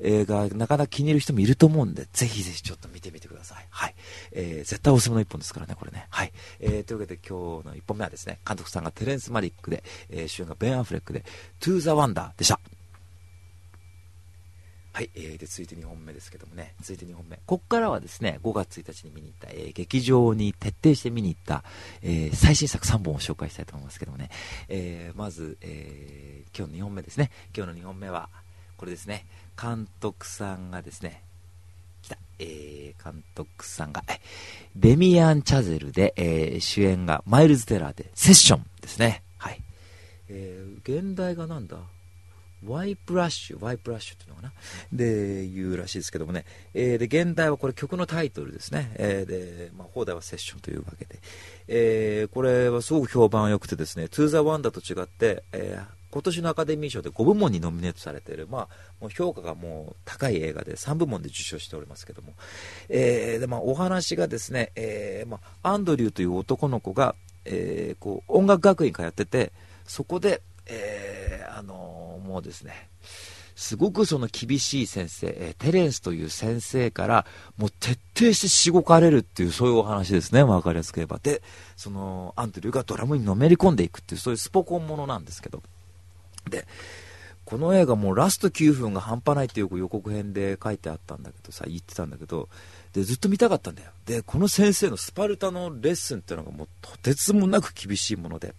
映画、なかなか気に入る人もいると思うんで、ぜひぜひちょっと見てみてください。はい。えー、絶対おすすめの一本ですからね、これね。はい。えー、というわけで今日の一本目はですね、監督さんがテレンス・マリックで、えー、主演がベン・アフレックで、トゥー・ザ・ワンダーでした。はい、えー、で続いて2本目ですけどもね、続いて2本目、ここからはですね5月1日に見に行った、えー、劇場に徹底して見に行った、えー、最新作3本を紹介したいと思いますけどもね、えー、まず、えー、今日の2本目ですね、今日の2本目はこれですね、監督さんがですね、来た、えー、監督さんが、デミアン・チャゼルで、えー、主演がマイルズ・テラーで、セッションですね、はい、えー、現代がなんだ？ワイプラッシュ、ワイプラッシュっていうのかな？で、言うらしいですけどもね。えー、で、現代はこれ曲のタイトルですね。えー、で、まあ、放題はセッションというわけで。えー、これはすごく評判良くてですね、トゥーザワンダと違って、えー、今年のアカデミー賞で5部門にノミネートされている、まあ、もう評価がもう高い映画で3部門で受賞しておりますけども、えーでまあ、お話がですね、えーまあ、アンドリューという男の子が、えー、こう音楽学院通ってて、そこで、えー、あの、もうですね、すごくその厳しい先生、え、テレンスという先生から、もう徹底してしごかれるっていう、そういうお話ですね、わかりやすく言えば。で、その、アントリューがドラムにのめり込んでいくっていう、そういうスポコンものなんですけど。で、この映画もうラスト9分が半端ないってよく予告編で書いてあったんだけどさ、言ってたんだけど、で、ずっと見たかったんだよ。で、この先生のスパルタのレッスンっていうのがもうとてつもなく厳しいもので、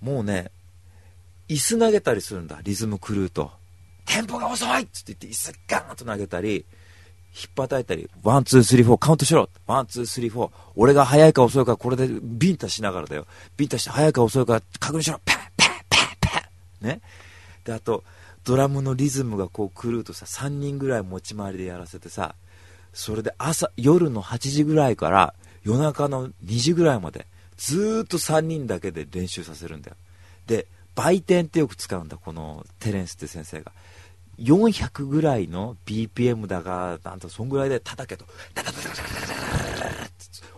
もうね、椅子投げたりするんだ、リズム狂うと。テンポが遅いっつって言って、椅子ガーンと投げたり、引っ叩いたり、ワン、ツー、スリー、フォー、カウントしろワン、ツー、スリー、フォー。俺が早いか遅いか、これでビンタしながらだよ。ビンタして早いか遅いか確認しろパン、パン、パン、パン。ね。で、あと、ドラムのリズムがこう狂うとさ、3人ぐらい持ち回りでやらせてさ、それで朝、夜の8時ぐらいから夜中の2時ぐらいまで、ずーっと3人だけで練習させるんだよ。で、売店ってよく使うんだ、このテレンスって先生が。400ぐらいの BPM だが、なんとそんぐらいで叩けと。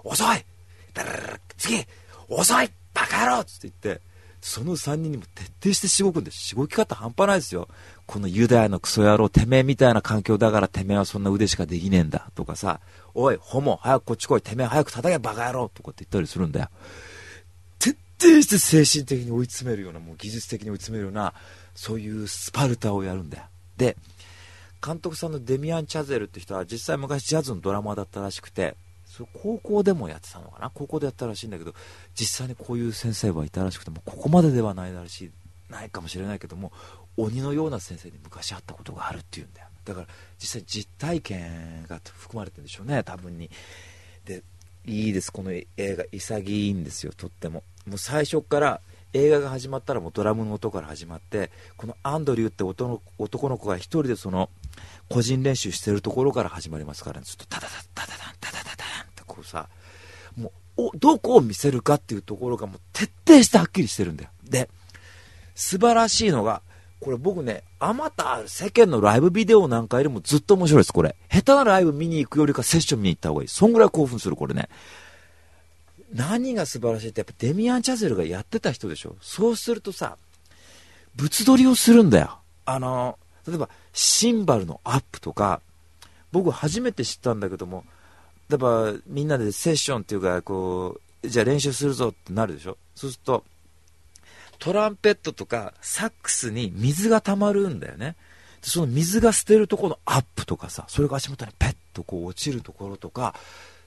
遅い次遅いバカ野郎つって言って、その3人にも徹底してしごくんで、しごき方半端ないですよ。このユダヤのクソ野郎、てめえみたいな環境だからてめえはそんな腕しかできねえんだ。とかさ、おい、ホモ、早くこっち来い、てめえ早く叩けバカ野郎とかって言ったりするんだよ。底して精神的に追い詰めるような、もう技術的に追い詰めるような、そういうスパルタをやるんだよ。で、監督さんのデミアン・チャゼルって人は実際昔ジャズのドラマだったらしくて、そ高校でもやってたのかな？高校でやったらしいんだけど、実際にこういう先生はいたらしくても、ここまでではないらしい、ないかもしれないけども、鬼のような先生に昔会ったことがあるっていうんだよ。だから実際実体験が含まれてるんでしょうね、多分に。で、いいです、この映画、潔いんですよ、とっても。もう最初から映画が始まったらもうドラムの音から始まってこのアンドリューって男の子が1人でその個人練習してるところから始まりますから、ね、ちょっとタダダタダダンタダダダンってこうさもうどこを見せるかっていうところがもう徹底してはっきりしてるんだよで素晴らしいのが、これ僕ね、あまた世間のライブビデオなんかよりもずっと面白いです、これ。下手なライブ見に行くよりかセッション見に行った方がいい。そんぐらい興奮する、これね。何が素晴らしいってやっぱデミアン・チャゼルがやってた人でしょ。そうするとさ、物撮りをするんだよ。あの、例えばシンバルのアップとか、僕初めて知ったんだけども、例えばみんなでセッションっていうか、こう、じゃあ練習するぞってなるでしょ。そうすると、トランペットとかサックスに水が溜まるんだよね。その水が捨てるところのアップとかさ、それが足元にペッとこう落ちるところとか、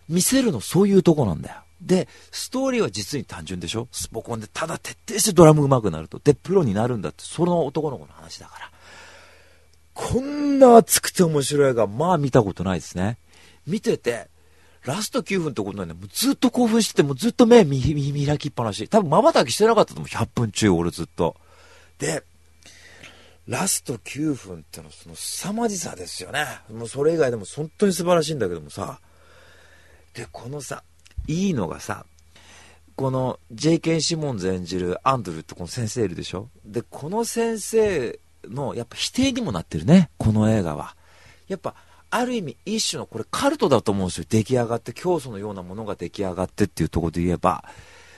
見せるのそういうとこなんだよ。で、ストーリーは実に単純でしょ？スポコンでただ徹底してドラム上手くなると。で、プロになるんだって、その男の子の話だから。こんな熱くて面白い映画、まあ見たことないですね。見てて、ラスト9分ってことなんで、もうずっと興奮してて、もうずっと目見見開きっぱなし。多分瞬きしてなかったと思う、100分中、俺ずっと。で、ラスト9分ってのその凄まじさですよね。もうそれ以外でも本当に素晴らしいんだけどもさ。で、このさ、いいのがさ、この J.K. シモンズ演じるアンドルってこの先生いるでしょ？で、この先生のやっぱ否定にもなってるね、この映画は。やっぱ、ある意味一種のこれカルトだと思うんですよ。出来上がって、教祖のようなものが出来上がってっていうところで言えば。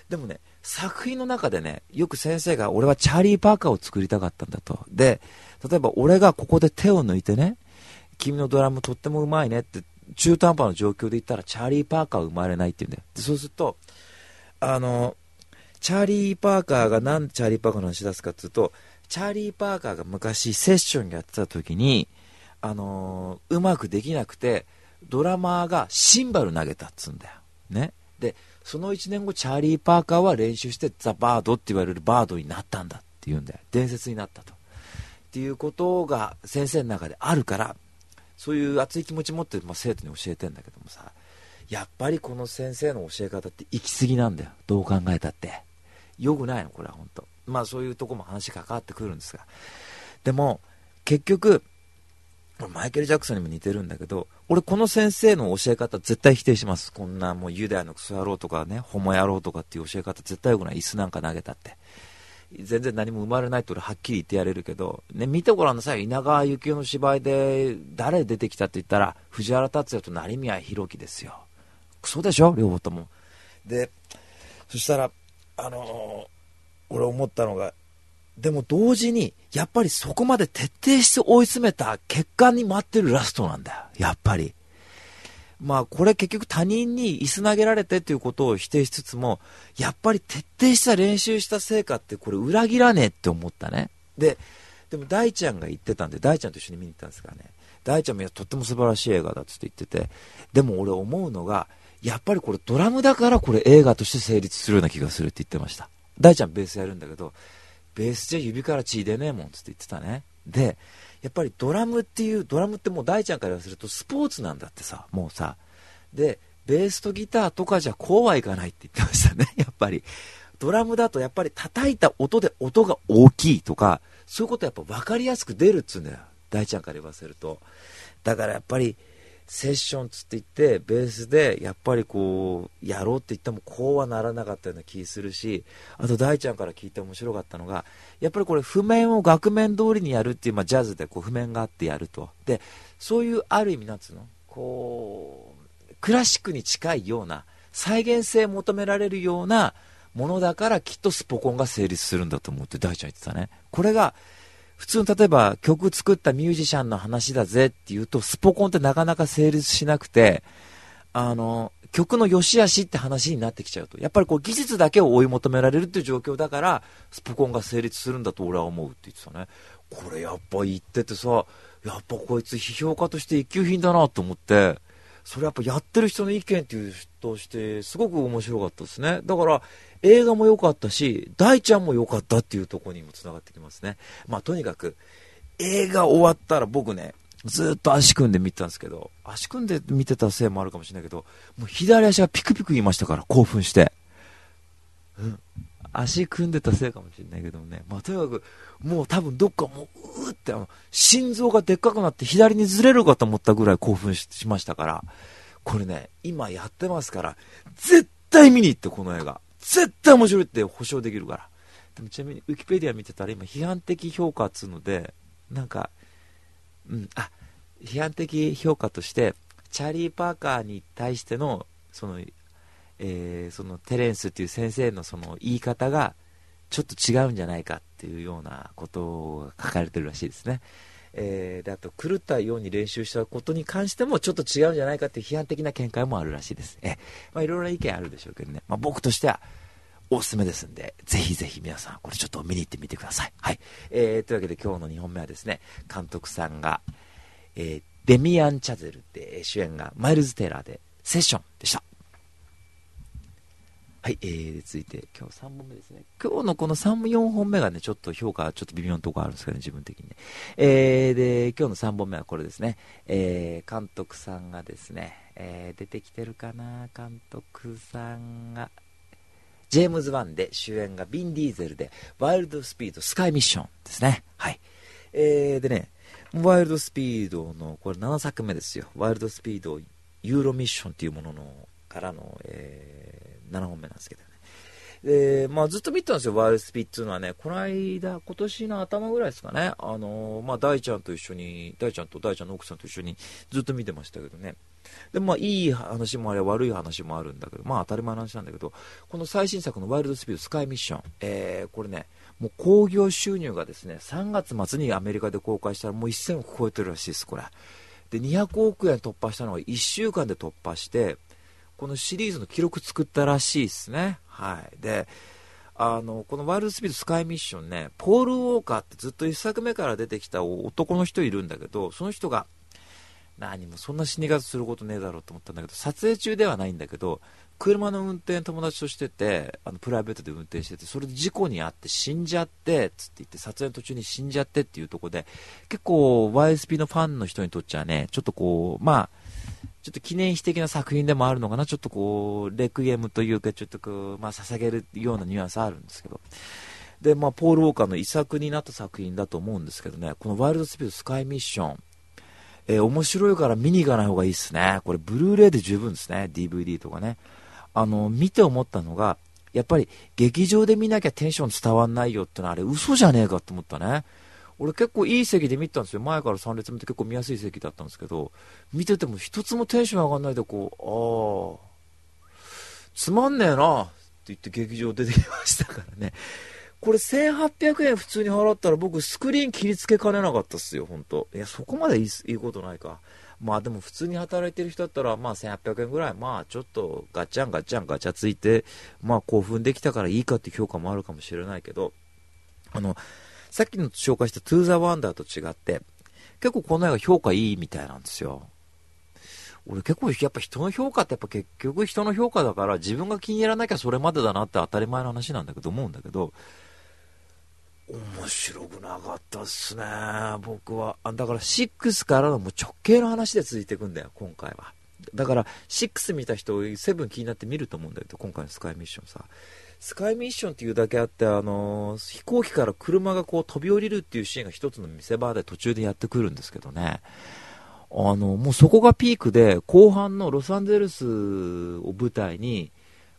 でもね、作品の中でね、よく先生が俺はチャーリー・パーカーを作りたかったんだと。で、例えば俺がここで手を抜いてね、君のドラムとってもうまいねって中途半端な状況で言ったらチャーリー・パーカーは生まれないって言うんだよ。そうすると、あの、チャーリー・パーカーがなんでチャーリー・パーカーの話し出すかっていうと、チャーリー・パーカーが昔セッションやってた時に、あの、うまくできなくて、ドラマーがシンバル投げたっつうんだよ。ね。で、その1年後、チャーリー・パーカーは練習してザ・バードって言われるバードになったんだって言うんだよ。伝説になったと。っていうことが先生の中であるから、そういう熱い気持ち持って、まあ、生徒に教えてんだけどもさ、やっぱりこの先生の教え方って行き過ぎなんだよ。どう考えたって。よくないの、これは本当。まあそういうとこも話関わってくるんですが。でも、結局、マイケル・ジャクソンにも似てるんだけど、俺この先生の教え方絶対否定します。こんなもうユダヤのクソ野郎とかね、ホモ野郎とかっていう教え方絶対良くない。椅子なんか投げたって。全然何も生まれないって俺はっきり言ってやれるけど、ね、見てごらんなさい。稲川幸雄の芝居で誰出てきたって言ったら、藤原竜也と成宮弘樹ですよ。クソでしょ？両方とも。で、そしたら、あのー、俺思ったのが、でも同時に、やっぱりそこまで徹底して追い詰めた結果に待ってるラストなんだよ。やっぱり。まあこれ結局他人に椅子投げられてっていうことを否定しつつも、やっぱり徹底した練習した成果ってこれ裏切らねえって思ったね。で、でも大ちゃんが言ってたんで、大ちゃんと一緒に見に行ったんですがね、大ちゃんもとっても素晴らしい映画だって言ってて、でも俺思うのが、やっぱりこれドラムだからこれ映画として成立するような気がするって言ってました。大ちゃんベースやるんだけど、ベースじゃ指から血出ねえもんって言ってたね。で、やっぱりドラムっていう、ドラムってもう大ちゃんから言わせるとスポーツなんだってさ、もうさ。で、ベースとギターとかじゃこうはいかないって言ってましたね、やっぱり。ドラムだとやっぱり叩いた音で音が大きいとか、そういうことやっぱ分かりやすく出るっつうんだよ。大ちゃんから言わせると。だからやっぱり、セッションつって言って、ベースでやっぱりこう、やろうって言ってもこうはならなかったような気するし、あと大ちゃんから聞いて面白かったのが、やっぱりこれ譜面を額面通りにやるっていう、まあ、ジャズでこう譜面があってやると。で、そういうある意味なんつうの？こう、クラシックに近いような、再現性を求められるようなものだからきっとスポコンが成立するんだと思って大ちゃん言ってたね。これが、普通の例えば曲作ったミュージシャンの話だぜっていうと、スポコンってなかなか成立しなくて、あの、曲の良し悪しって話になってきちゃうと。やっぱりこう技術だけを追い求められるっていう状況だから、スポコンが成立するんだと俺は思うって言ってたね。これやっぱ言っててさ、やっぱこいつ批評家として一級品だなと思って、それやっぱやってる人の意見っていうとしてすごく面白かったですね。だから映画も良かったし、大ちゃんも良かったっていうところにもつながってきますね。まあとにかく、映画終わったら僕ね、ずっと足組んで見てたんですけど、足組んで見てたせいもあるかもしれないけど、もう左足がピクピク言いましたから、興奮して。うん。足組んでたせいかもしれないけどね。まあとにかく、もう多分どっかもう、うーってあの、心臓がでっかくなって左にずれるかと思ったぐらい興奮しましたから、これね、今やってますから、絶対見に行って、この映画。絶対面白いって保証できるから。でもちなみにウィキペディア見てたら今批判的評価っつうのでなんかうんあ批判的評価としてチャーリー・パーカーに対してのその,、えー、そのテレンスっていう先生のその言い方がちょっと違うんじゃないかっていうようなことが書かれてるらしいですね。えー、であと狂ったように練習したことに関してもちょっと違うんじゃないかっていう批判的な見解もあるらしいです。えまあ、いろいろな意見あるでしょうけどね、まあ、僕としてはおすすめですんで、ぜひぜひ皆さん、これちょっと見に行ってみてください。はい。えー、というわけで今日の2本目はですね、監督さんが、えー、デミアン・チャゼルで主演がマイルズ・テイラーでセッションでした。はい、えー、続いて今日3本目ですね。今日のこの3、4本目がね、ちょっと評価ちょっと微妙なところあるんですけどね、自分的にね。えー、で、今日の3本目はこれですね。えー、監督さんがですね、えー、出てきてるかな監督さんが、ジェームズ・ワンで主演がビン・ディーゼルで、ワイルド・スピード・スカイ・ミッションですね。はい。えー、でね、ワイルド・スピードの、これ7作目ですよ。ワイルド・スピード・ユーロミッションっていうものの、からの、えー、7本目なんですけどね。で、まあずっと見てたんですよ、ワイルド・スピードっていうのはね、この間、今年の頭ぐらいですかね、あのー、まあ大ちゃんと一緒に、大ちゃんと大ちゃんの奥さんと一緒にずっと見てましたけどね。で、まあ、いい話もあれ悪い話もあるんだけど、まあ、当たり前の話なんだけど、この最新作のワイルドスピードスカイミッション、えー、これね、もう興行収入がですね、3月末にアメリカで公開したらもう1000億超えてるらしいです、これ。で、200億円突破したのが1週間で突破して、このシリーズの記録作ったらしいですね。はい。で、あの、このワイルドスピードスカイミッションね、ポール・ウォーカーってずっと1作目から出てきた男の人いるんだけど、その人が何もそんな死に方することねえだろうと思ったんだけど撮影中ではないんだけど車の運転友達としててあのプライベートで運転しててそれで事故に遭って死んじゃってつって言って撮影の途中に死んじゃってっていうところで結構 YSP のファンの人にとっちゃねちょっとこうまあちょっと記念碑的な作品でもあるのかな？ちょっとこうレクイエムというかちょっとこう、まあ、捧げるようなニュアンスあるんですけどで、まあ、ポール・ウォーカーの遺作になった作品だと思うんですけどねこのワイルドスピードスカイミッションえー、面白いから見に行かない方がいいですね。これ、ブルーレイで十分ですね。DVD とかね。あの、見て思ったのが、やっぱり劇場で見なきゃテンション伝わんないよってのはあれ嘘じゃねえかと思ったね。俺結構いい席で見たんですよ。前から3列目って結構見やすい席だったんですけど、見てても一つもテンション上がんないでこう、ああ、つまんねえなって言って劇場出てきましたからね。これ1800円普通に払ったら僕スクリーン切りつけかねなかったっすよ、本当いや、そこまでいいいいことないか。まあでも普通に働いてる人だったら、まあ1800円ぐらい、まあちょっとガチャンガチャンガチャついて、まあ興奮できたからいいかって評価もあるかもしれないけど、あの、さっきの紹介したトゥーザワンダーと違って、結構この映画評価いいみたいなんですよ。俺結構やっぱ人の評価ってやっぱ結局人の評価だから自分が気に入らなきゃそれまでだなって当たり前の話なんだけど思うんだけど、面白くなかったっすね、僕は。だから6からのもう直系の話で続いていくんだよ、今回は。だから6見た人、7気になって見ると思うんだけど、今回のスカイミッションさ。スカイミッションっていうだけあって、あのー、飛行機から車がこう飛び降りるっていうシーンが一つの見せ場で途中でやってくるんですけどね。あの、もうそこがピークで、後半のロサンゼルスを舞台に、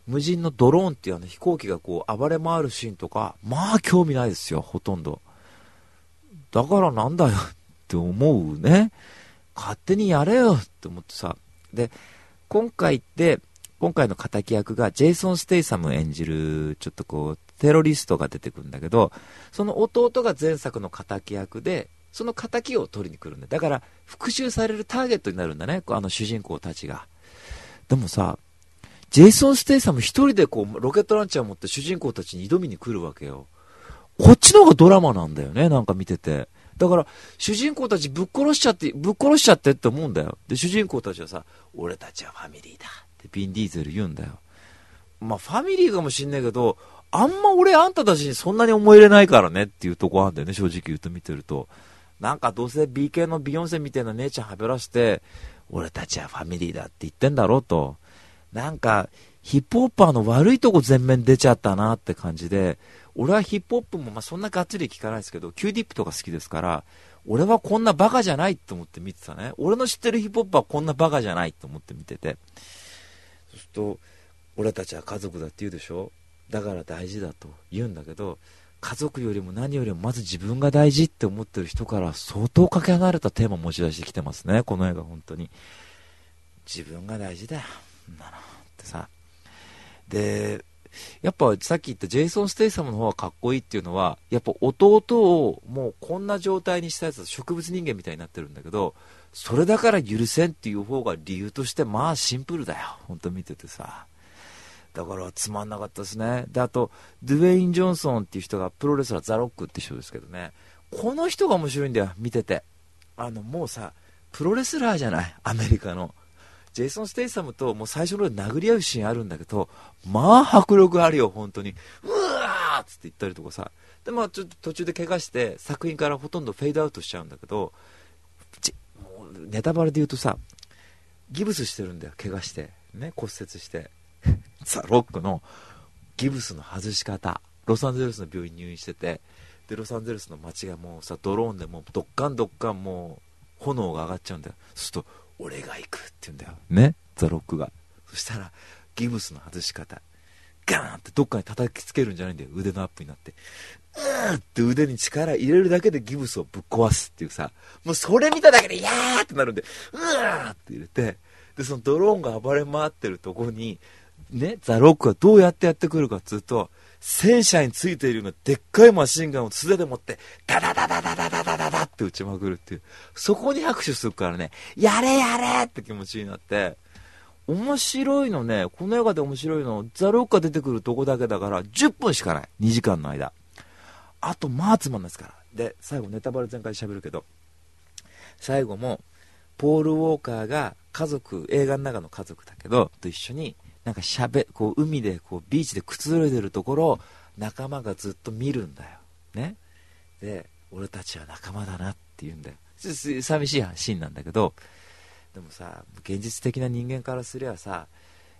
無人のドローンっていうあの飛行機がこう暴れ回るシーンとか、まあ興味ないですよ、ほとんど。だからなんだよって思うね。勝手にやれよって思ってさ。で、今回って、今回の敵役がジェイソン・ステイサム演じる、ちょっとこう、テロリストが出てくるんだけど、その弟が前作の敵役で、その仇を取りに来るんだ。だから、復讐されるターゲットになるんだね、あの主人公たちが。でもさ、ジェイソン・ステイサム一人でこう、ロケットランチャー持って主人公たちに挑みに来るわけよ。こっちの方がドラマなんだよね、なんか見てて。だから、主人公たちぶっ殺しちゃって、ぶっ殺しちゃってって思うんだよ。で、主人公たちはさ、俺たちはファミリーだビン・ディーゼル言うんだよ。まあ、ファミリーかもしんないけど、あんま俺あんたたちにそんなに思い入れないからねっていうとこあるんだよね、正直言うと見てると。なんかどうせ B 系のビヨンセみたいな姉ちゃんはべらして、俺たちはファミリーだって言ってんだろうと。なんか、ヒップホッパーの悪いとこ全面出ちゃったなって感じで、俺はヒップホップもまあそんながっつり聞かないですけど、 Q-Tip とか好きですから、俺はこんなバカじゃないと思って見てたね。俺の知ってるヒップホップはこんなバカじゃないと思って見てて。そうすると、俺たちは家族だって言うでしょ？だから大事だと言うんだけど、家族よりも何よりもまず自分が大事って思ってる人から相当かけ離れたテーマを持ち出してきてますね、この映画本当に。自分が大事だよ。なってさ。で、やっぱさっき言ったジェイソン・ステイサムの方がかっこいいっていうのは、やっぱ弟をもうこんな状態にしたやつ植物人間みたいになってるんだけど、それだから許せんっていう方が理由としてまあシンプルだよ。本当見ててさ。だからつまんなかったですね。で、あと、ドゥェイン・ジョンソンっていう人がプロレスラーザ・ロックって人ですけどね。この人が面白いんだよ、見てて。あの、もうさ、プロレスラーじゃない、アメリカの。ジェイソン・ステイサムともう最初の殴り合うシーンあるんだけど、まあ迫力あるよ、本当に。うわーっつって言ったりとかさ。で、まあちょっと途中で怪我して、作品からほとんどフェードアウトしちゃうんだけど、ネタバレで言うとさ、ギブスしてるんだよ、怪我して。ね、骨折して。ザ・ロックのギブスの外し方、ロサンゼルスの病院入院してて、で、ロサンゼルスの街がもうさ、ドローンでもうドッカンドッカンもう炎が上がっちゃうんだよ。そうすると、俺が行くって言うんだよ。ね、ザ・ロックが。そしたら、ギブスの外し方、ガーンってどっかに叩きつけるんじゃないんだよ。腕のアップになって。うーんって腕に力入れるだけでギブスをぶっ壊すっていうさ、もうそれ見ただけで、いやーってなるんで、うーって入れて、で、そのドローンが暴れ回ってるとこに、ね、ザ・ロックはどうやってやってくるかっつうと、戦車についているようなでっかいマシンガンを素手で持って、ダダダダダダダダダダって撃ちまくるっていう。そこに拍手するからね、やれやれって気持ちになって、面白いのね、この映画で面白いの、ザ・ロックが出てくるとこだけだから、10分しかない。2時間の間。あと、まあつまんないですから。で、最後ネタバレ全開で喋るけど、最後も、ポール・ウォーカーが家族、映画の中の家族だけど、と一緒に、なんかしゃべ、こう、海で、こう、ビーチでくつろいでるところを、仲間がずっと見るんだよ。ね。で、俺たちは仲間だなって言うんだよ。寂しいシーンなんだけど、でもさ、現実的な人間からすればさ、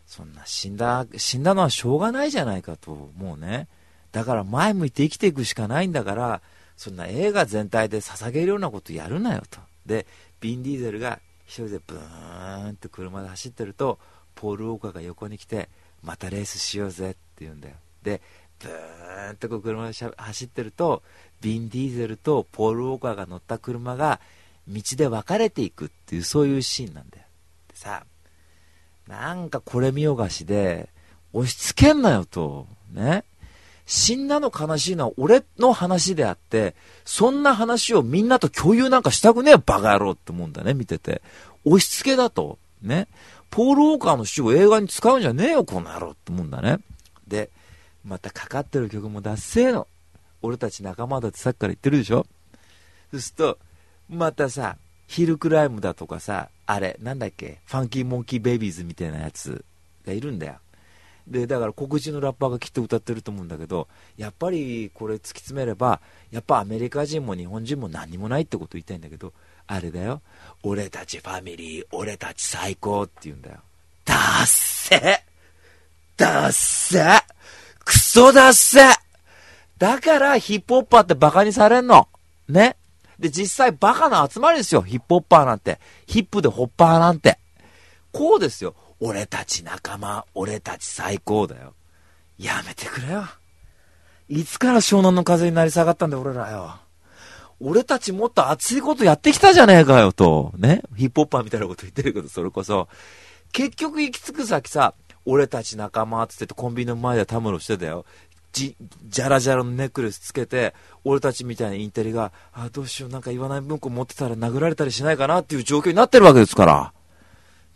そんな死んだ、死んだのはしょうがないじゃないかと思うね。だから前向いて生きていくしかないんだから、そんな映画全体で捧げるようなことやるなよと。で、ビン・ディーゼルが一人でブーンって車で走ってると、ポール・ウォーカーが横に来て、またレースしようぜって言うんだよ。で、ブーンとこう車で走ってると、ビン・ディーゼルとポール・ウォーカーが乗った車が道で分かれていくっていう、そういうシーンなんだよ。でさ、なんかこれ見よがしで、押し付けんなよと、ね。死んだの悲しいのは俺の話であって、そんな話をみんなと共有なんかしたくねえバカ野郎って思うんだね、見てて。押し付けだと。ね。ポール・ウォーカーの詩を映画に使うんじゃねえよ、この野郎って思うんだね。で、またかかってる曲もダッセーの。俺たち仲間だってさっきから言ってるでしょそうすると、またさ、ヒルクライムだとかさ、あれ、なんだっけ、ファンキーモンキーベイビーズみたいなやつがいるんだよ。で、だから黒人のラッパーがきっと歌ってると思うんだけど、やっぱりこれ突き詰めれば、やっぱアメリカ人も日本人も何もないってこと言いたいんだけど、あれだよ。俺たちファミリー、俺たち最高って言うんだよ。だっせだっせクソだっせだからヒップホッパーってバカにされんの。ねで、実際バカな集まりですよ。ヒップホッパーなんて。ヒップでホッパーなんて。こうですよ。俺たち仲間、俺たち最高だよ。やめてくれよ。いつから湘南の風になり下がったんだよ、俺らよ。俺たちもっと熱いことやってきたじゃねえかよ、と。ね。ヒップホッパーみたいなこと言ってるけど、それこそ。結局行き着く先さ、俺たち仲間っつってコンビニの前でたむろしてたよ。じ、じゃらじゃらのネックレスつけて、俺たちみたいなインテリが、あ、どうしよう、なんか言わない文庫持ってたら殴られたりしないかなっていう状況になってるわけですから。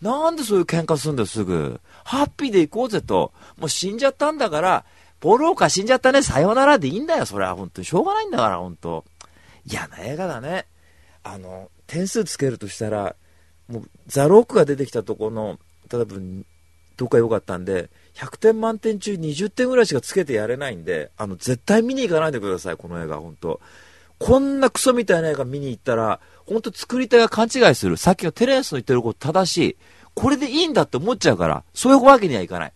なんでそういう喧嘩するんだよ、すぐ。ハッピーで行こうぜと。もう死んじゃったんだから、ポローカー死んじゃったね、さよならでいいんだよ、それは本当に。しょうがないんだから、本当嫌な映画だね。あの、点数つけるとしたら、もう、ザ・ロックが出てきたとこの、例えば、どっか良かったんで、100点満点中20点ぐらいしかつけてやれないんで、あの、絶対見に行かないでください、この映画、本当こんなクソみたいな映画見に行ったら、本当作り手が勘違いする。さっきのテレンスの言ってること正しい。これでいいんだって思っちゃうから、そういうわけにはいかない。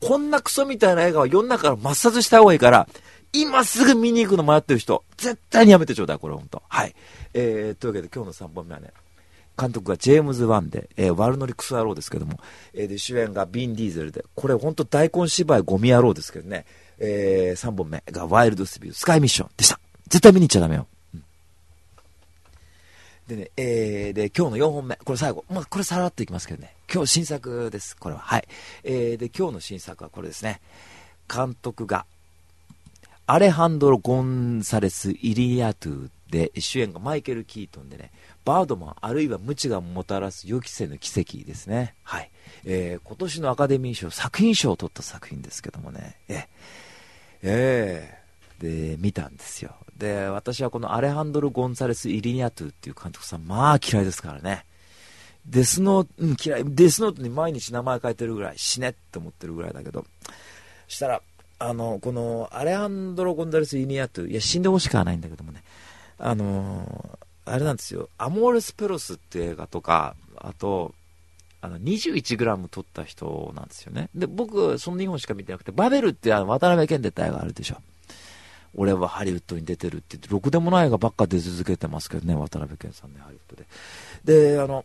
こんなクソみたいな映画は世の中から抹殺した方がいいから、今すぐ見に行くの迷ってる人、絶対にやめてちょうだい、これ本当。はい。えー、というわけで今日の3本目はね、監督がジェームズ・ワンで、えー、悪ノリクソ野郎ですけども、えー、で主演がビン・ディーゼルで、これ本当大根芝居ゴミ野郎ですけどね、えー、3本目がワイルド・スピー、スカイ・ミッションでした。絶対見に行っちゃダメよ。うん、でね、えー、で、今日の4本目、これ最後、まあ、これさらっといきますけどね、今日新作です、これは。はい。えー、で、今日の新作はこれですね、監督が、アレハンドロ・ゴンサレス・イリアトゥで、主演がマイケル・キートンでね、バードマン、あるいは無知がもたらす予期せぬ奇跡ですね。はい。えー、今年のアカデミー賞、作品賞を取った作品ですけどもね、ええー、で、見たんですよ。で、私はこのアレハンドロ・ゴンサレス・イリニアトゥっていう監督さん、まあ嫌いですからね。デスノート、うん、嫌い。デスノートに毎日名前書いてるぐらい、死ねって思ってるぐらいだけど、したら、あの、この、アレハンドロ・ゴンザレス・イニアトゥ、いや、死んでほしくはないんだけどもね、あのあれなんですよ、アモーレス・ペロスって映画とか、あと、あの、21グラム撮った人なんですよね。で、僕、その2本しか見てなくて、バベルってあの渡辺謙出た映画あるでしょ。俺はハリウッドに出てるってって、ろくでもない映画ばっか出続けてますけどね、渡辺謙さんね、ハリウッドで。で、あの、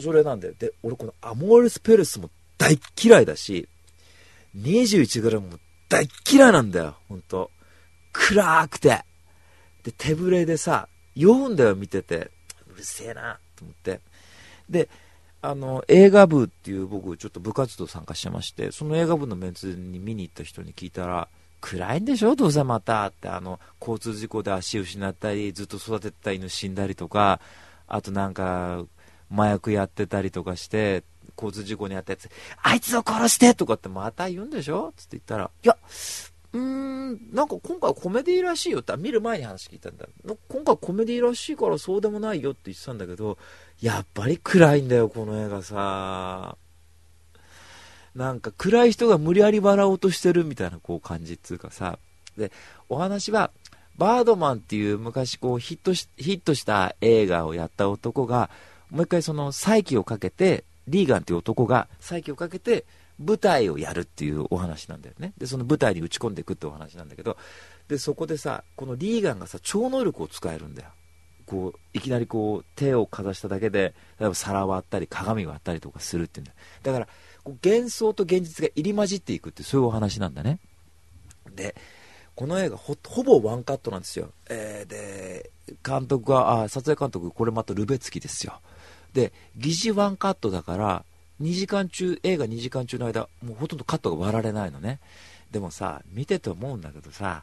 それなんで、で、俺このアモーレス・ペロスも大嫌いだし、21グラムも大嫌いなんだよ、ほんと。暗くて。で、手ぶれでさ、酔うんだよ、見てて。うるせえな、と思って。で、あの、映画部っていう僕、ちょっと部活動参加してまして、その映画部のメンツに見に行った人に聞いたら、暗いんでしょどうせまたって、あの、交通事故で足失ったり、ずっと育てた犬死んだりとか、あとなんか、麻薬やってたりとかして、交通事故に遭ったやつ、あいつを殺してとかってまた言うんでしょ？つって言ったら、いや、うーん、なんか今回コメディらしいよって、見る前に話聞いたんだ。今回コメディらしいからそうでもないよって言ってたんだけど、やっぱり暗いんだよ、この映画さ。なんか暗い人が無理やり笑おうとしてるみたいなこう感じっていうかさ。で、お話は、バードマンっていう昔こうヒットし、ヒットした映画をやった男が、もう一回その再起をかけて、リーガンっていう男が再起をかけて、舞台をやるっていうお話なんだよね。で、その舞台に打ち込んでいくってお話なんだけど、で、そこでさ、このリーガンがさ、超能力を使えるんだよ。こう、いきなりこう、手をかざしただけで、例えば皿割ったり、鏡割ったりとかするっていうんだよ。だから、こう幻想と現実が入り混じっていくってそういうお話なんだね。で、この映画ほ、ほぼワンカットなんですよ。えー、で、監督は、あ、撮影監督、これまたルベツキですよ。で、疑似ワンカットだから、2時間中、映画2時間中の間、もうほとんどカットが割られないのね。でもさ、見てて思うんだけどさ、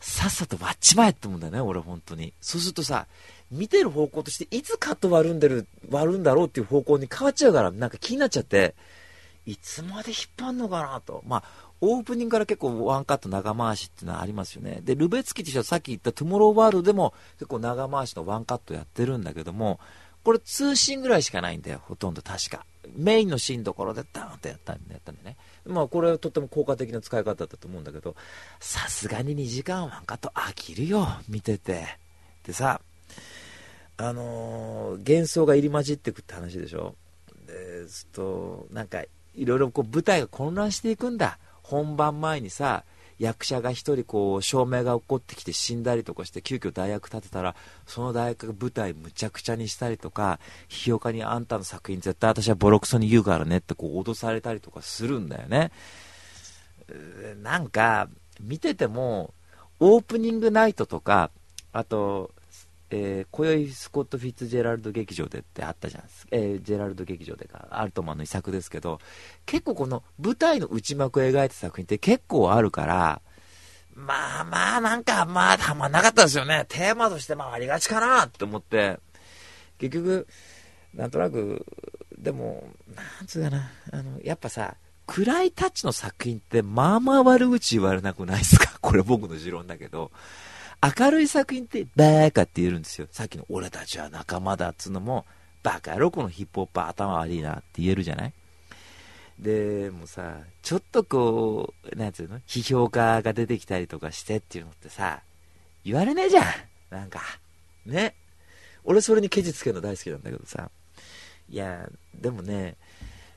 さっさと割っちまえって思うんだよね、俺本当に。そうするとさ、見てる方向としていつカット割るんでる、割るんだろうっていう方向に変わっちゃうから、なんか気になっちゃって、いつまで引っ張んのかなと。まあ、オープニングから結構ワンカット長回しっていうのはありますよね。で、ルベツキってはさっき言ったトゥモローワールドでも結構長回しのワンカットやってるんだけども、これ通信ぐらいしかないんだよ、ほとんど確か。メインのシーンのところでダーンってやったんでやったんでね。まあこれはとっても効果的な使い方だったと思うんだけど、さすがに2時間ワンカット飽きるよ、見てて。でさ、あのー、幻想が入り混じってくって話でしょ。ですと、なんか、いろいろこう舞台が混乱していくんだ。本番前にさ、役者が1人こう照明が起こってきて死んだりとかして急遽代役立てたらその大役が舞台むちゃくちゃにしたりとか批評家にあんたの作品絶対私はボロクソに言うからねってこう脅されたりとかするんだよね。なんか見ててもオープニングナイトとかあとえー、今宵スコット・フィッツジェラルド劇場でってあったじゃないですか、えー、ジェラルド劇場でか、アルトマンの遺作ですけど、結構この舞台の内幕を描いた作品って結構あるから、まあまあなんかまあたまんなかったですよね。テーマとしてまあありがちかなって思って、結局、なんとなく、でも、なんつうかな、あの、やっぱさ、暗いタッチの作品ってまあまあ悪口言われなくないですか？これ僕の持論だけど。明るい作品ってバーカって言えるんですよ。さっきの俺たちは仲間だっつうのも、バカ野郎このヒップホップ頭悪いなって言えるじゃない？でもさ、ちょっとこう、なんつうの？批評家が出てきたりとかしてっていうのってさ、言われねえじゃん。なんか。ね。俺それにケチつけるの大好きなんだけどさ。いや、でもね、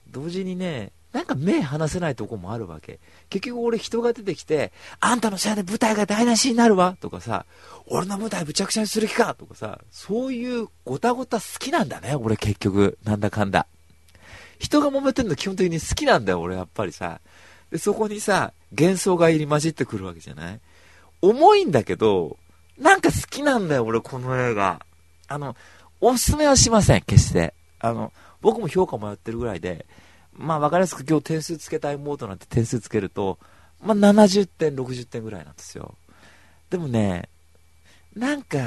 同時にね、なんか目離せないとこもあるわけ。結局俺人が出てきて、あんたのせいで舞台が台無しになるわとかさ、俺の舞台ぶちゃくちゃにする気かとかさ、そういうごたごた好きなんだね、俺結局。なんだかんだ。人が揉めてるの基本的に好きなんだよ、俺やっぱりさ。で、そこにさ、幻想が入り混じってくるわけじゃない？重いんだけど、なんか好きなんだよ、俺この映画。あの、おすすめはしません、決して。あの、僕も評価もやってるぐらいで、まあ分かりやすく今日点数つけたいモードなんて点数つけると、まあ70点、60点ぐらいなんですよ。でもね、なんか、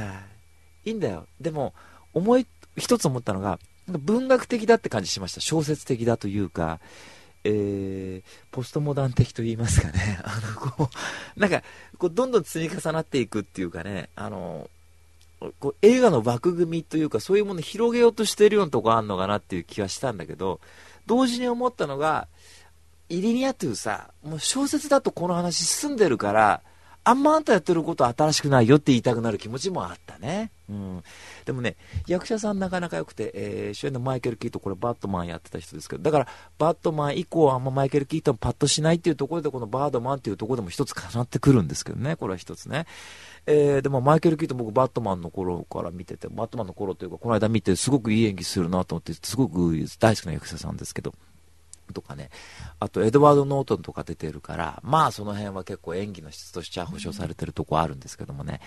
いいんだよ。でも、思い、一つ思ったのが、文学的だって感じしました。小説的だというか、えー、ポストモダン的と言いますかね。あの、こう、なんか、こう、どんどん積み重なっていくっていうかね、あの、こう映画の枠組みというか、そういうものを広げようとしてるようなとこあんのかなっていう気はしたんだけど、同時に思ったのが、イリニアトゥさ、もう小説だとこの話進んでるから、あんまあんたやってること新しくないよって言いたくなる気持ちもあったね。うん。でもね、役者さんなかなか良くて、えー、主演のマイケル・キート、これバットマンやってた人ですけど、だから、バットマン以降はあんまマイケル・キートンパッとしないっていうところで、このバードマンっていうところでも一つ重なってくるんですけどね、これは一つね。えー、でもマイケル・キート僕バットマンの頃から見てて、バットマンの頃というか、この間見てすごくいい演技するなと思って、すごく大好きな役者さんですけど、とかね、あとエドワード・ノートンとか出てるから、まあその辺は結構演技の質としては保証されてるとこあるんですけどもね、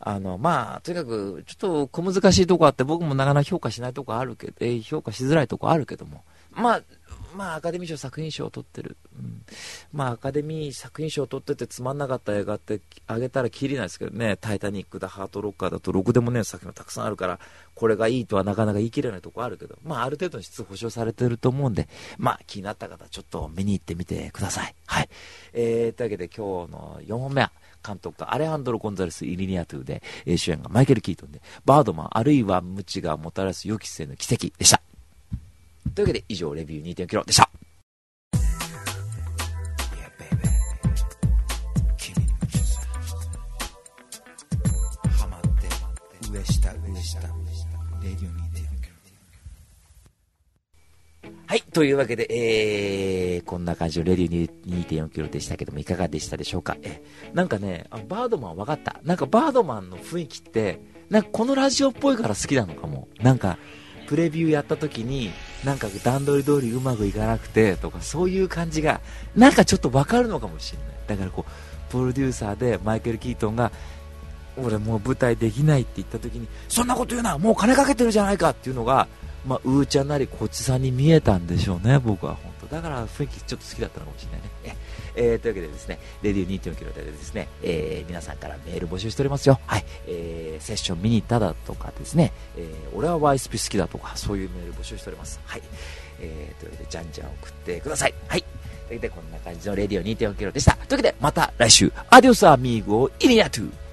あの、まあとにかくちょっと小難しいとこあって僕もなかなか評価しないとこあるけど、えー、評価しづらいとこあるけども、まあまあ、アカデミー賞作品賞を取ってる、うん、まあ、アカデミー作品賞を取っててつまんなかった映画ってあげたらきりないですけどね、タイタニックだ、ハートロッカーだと、ろくでもね作品もたくさんあるから、これがいいとはなかなか言い切れないとこあるけど、まあ、ある程度の質保証されてると思うんで、まあ、気になった方、ちょっと見に行ってみてください。はい。えー、というわけで今日の4本目は、監督がアレハンドロ・コンザレス・イリニアトゥーで、えー、主演がマイケル・キートンで、バードマン、あるいは無知がもたらす予期せぬ奇跡でした。というわけで以上レビュー2 4キロでした。上下上下レディオはい。というわけで、えー、こんな感じのレディオ2.4キロでしたけども、いかがでしたでしょうか？え、なんかね、あバードマン分かった。なんかバードマンの雰囲気って、なんかこのラジオっぽいから好きなのかも。なんか、プレビューやった時に、なんか段取り通りうまくいかなくてとか、そういう感じが、なんかちょっとわかるのかもしれない。だからこう、プロデューサーでマイケル・キートンが、俺もう舞台できないって言った時にそんなこと言うなもう金かけてるじゃないかっていうのが、まあ、うーちゃんなりこっちさんに見えたんでしょうね僕は。本当。だから雰囲気ちょっと好きだったのかもしれないね。えー、というわけでですね、レディオ2.4キロでですね、えー、皆さんからメール募集しておりますよ。はい。えー、セッション見に行っただとかですね、えー、俺はワイスピ好きだとか、そういうメール募集しております。はい。えー、というわけで、じゃんじゃん送ってください。はい。というわけで、こんな感じのレディオ2.4キロでした。というわけで、また来週、アディオスアミーゴイリアトゥ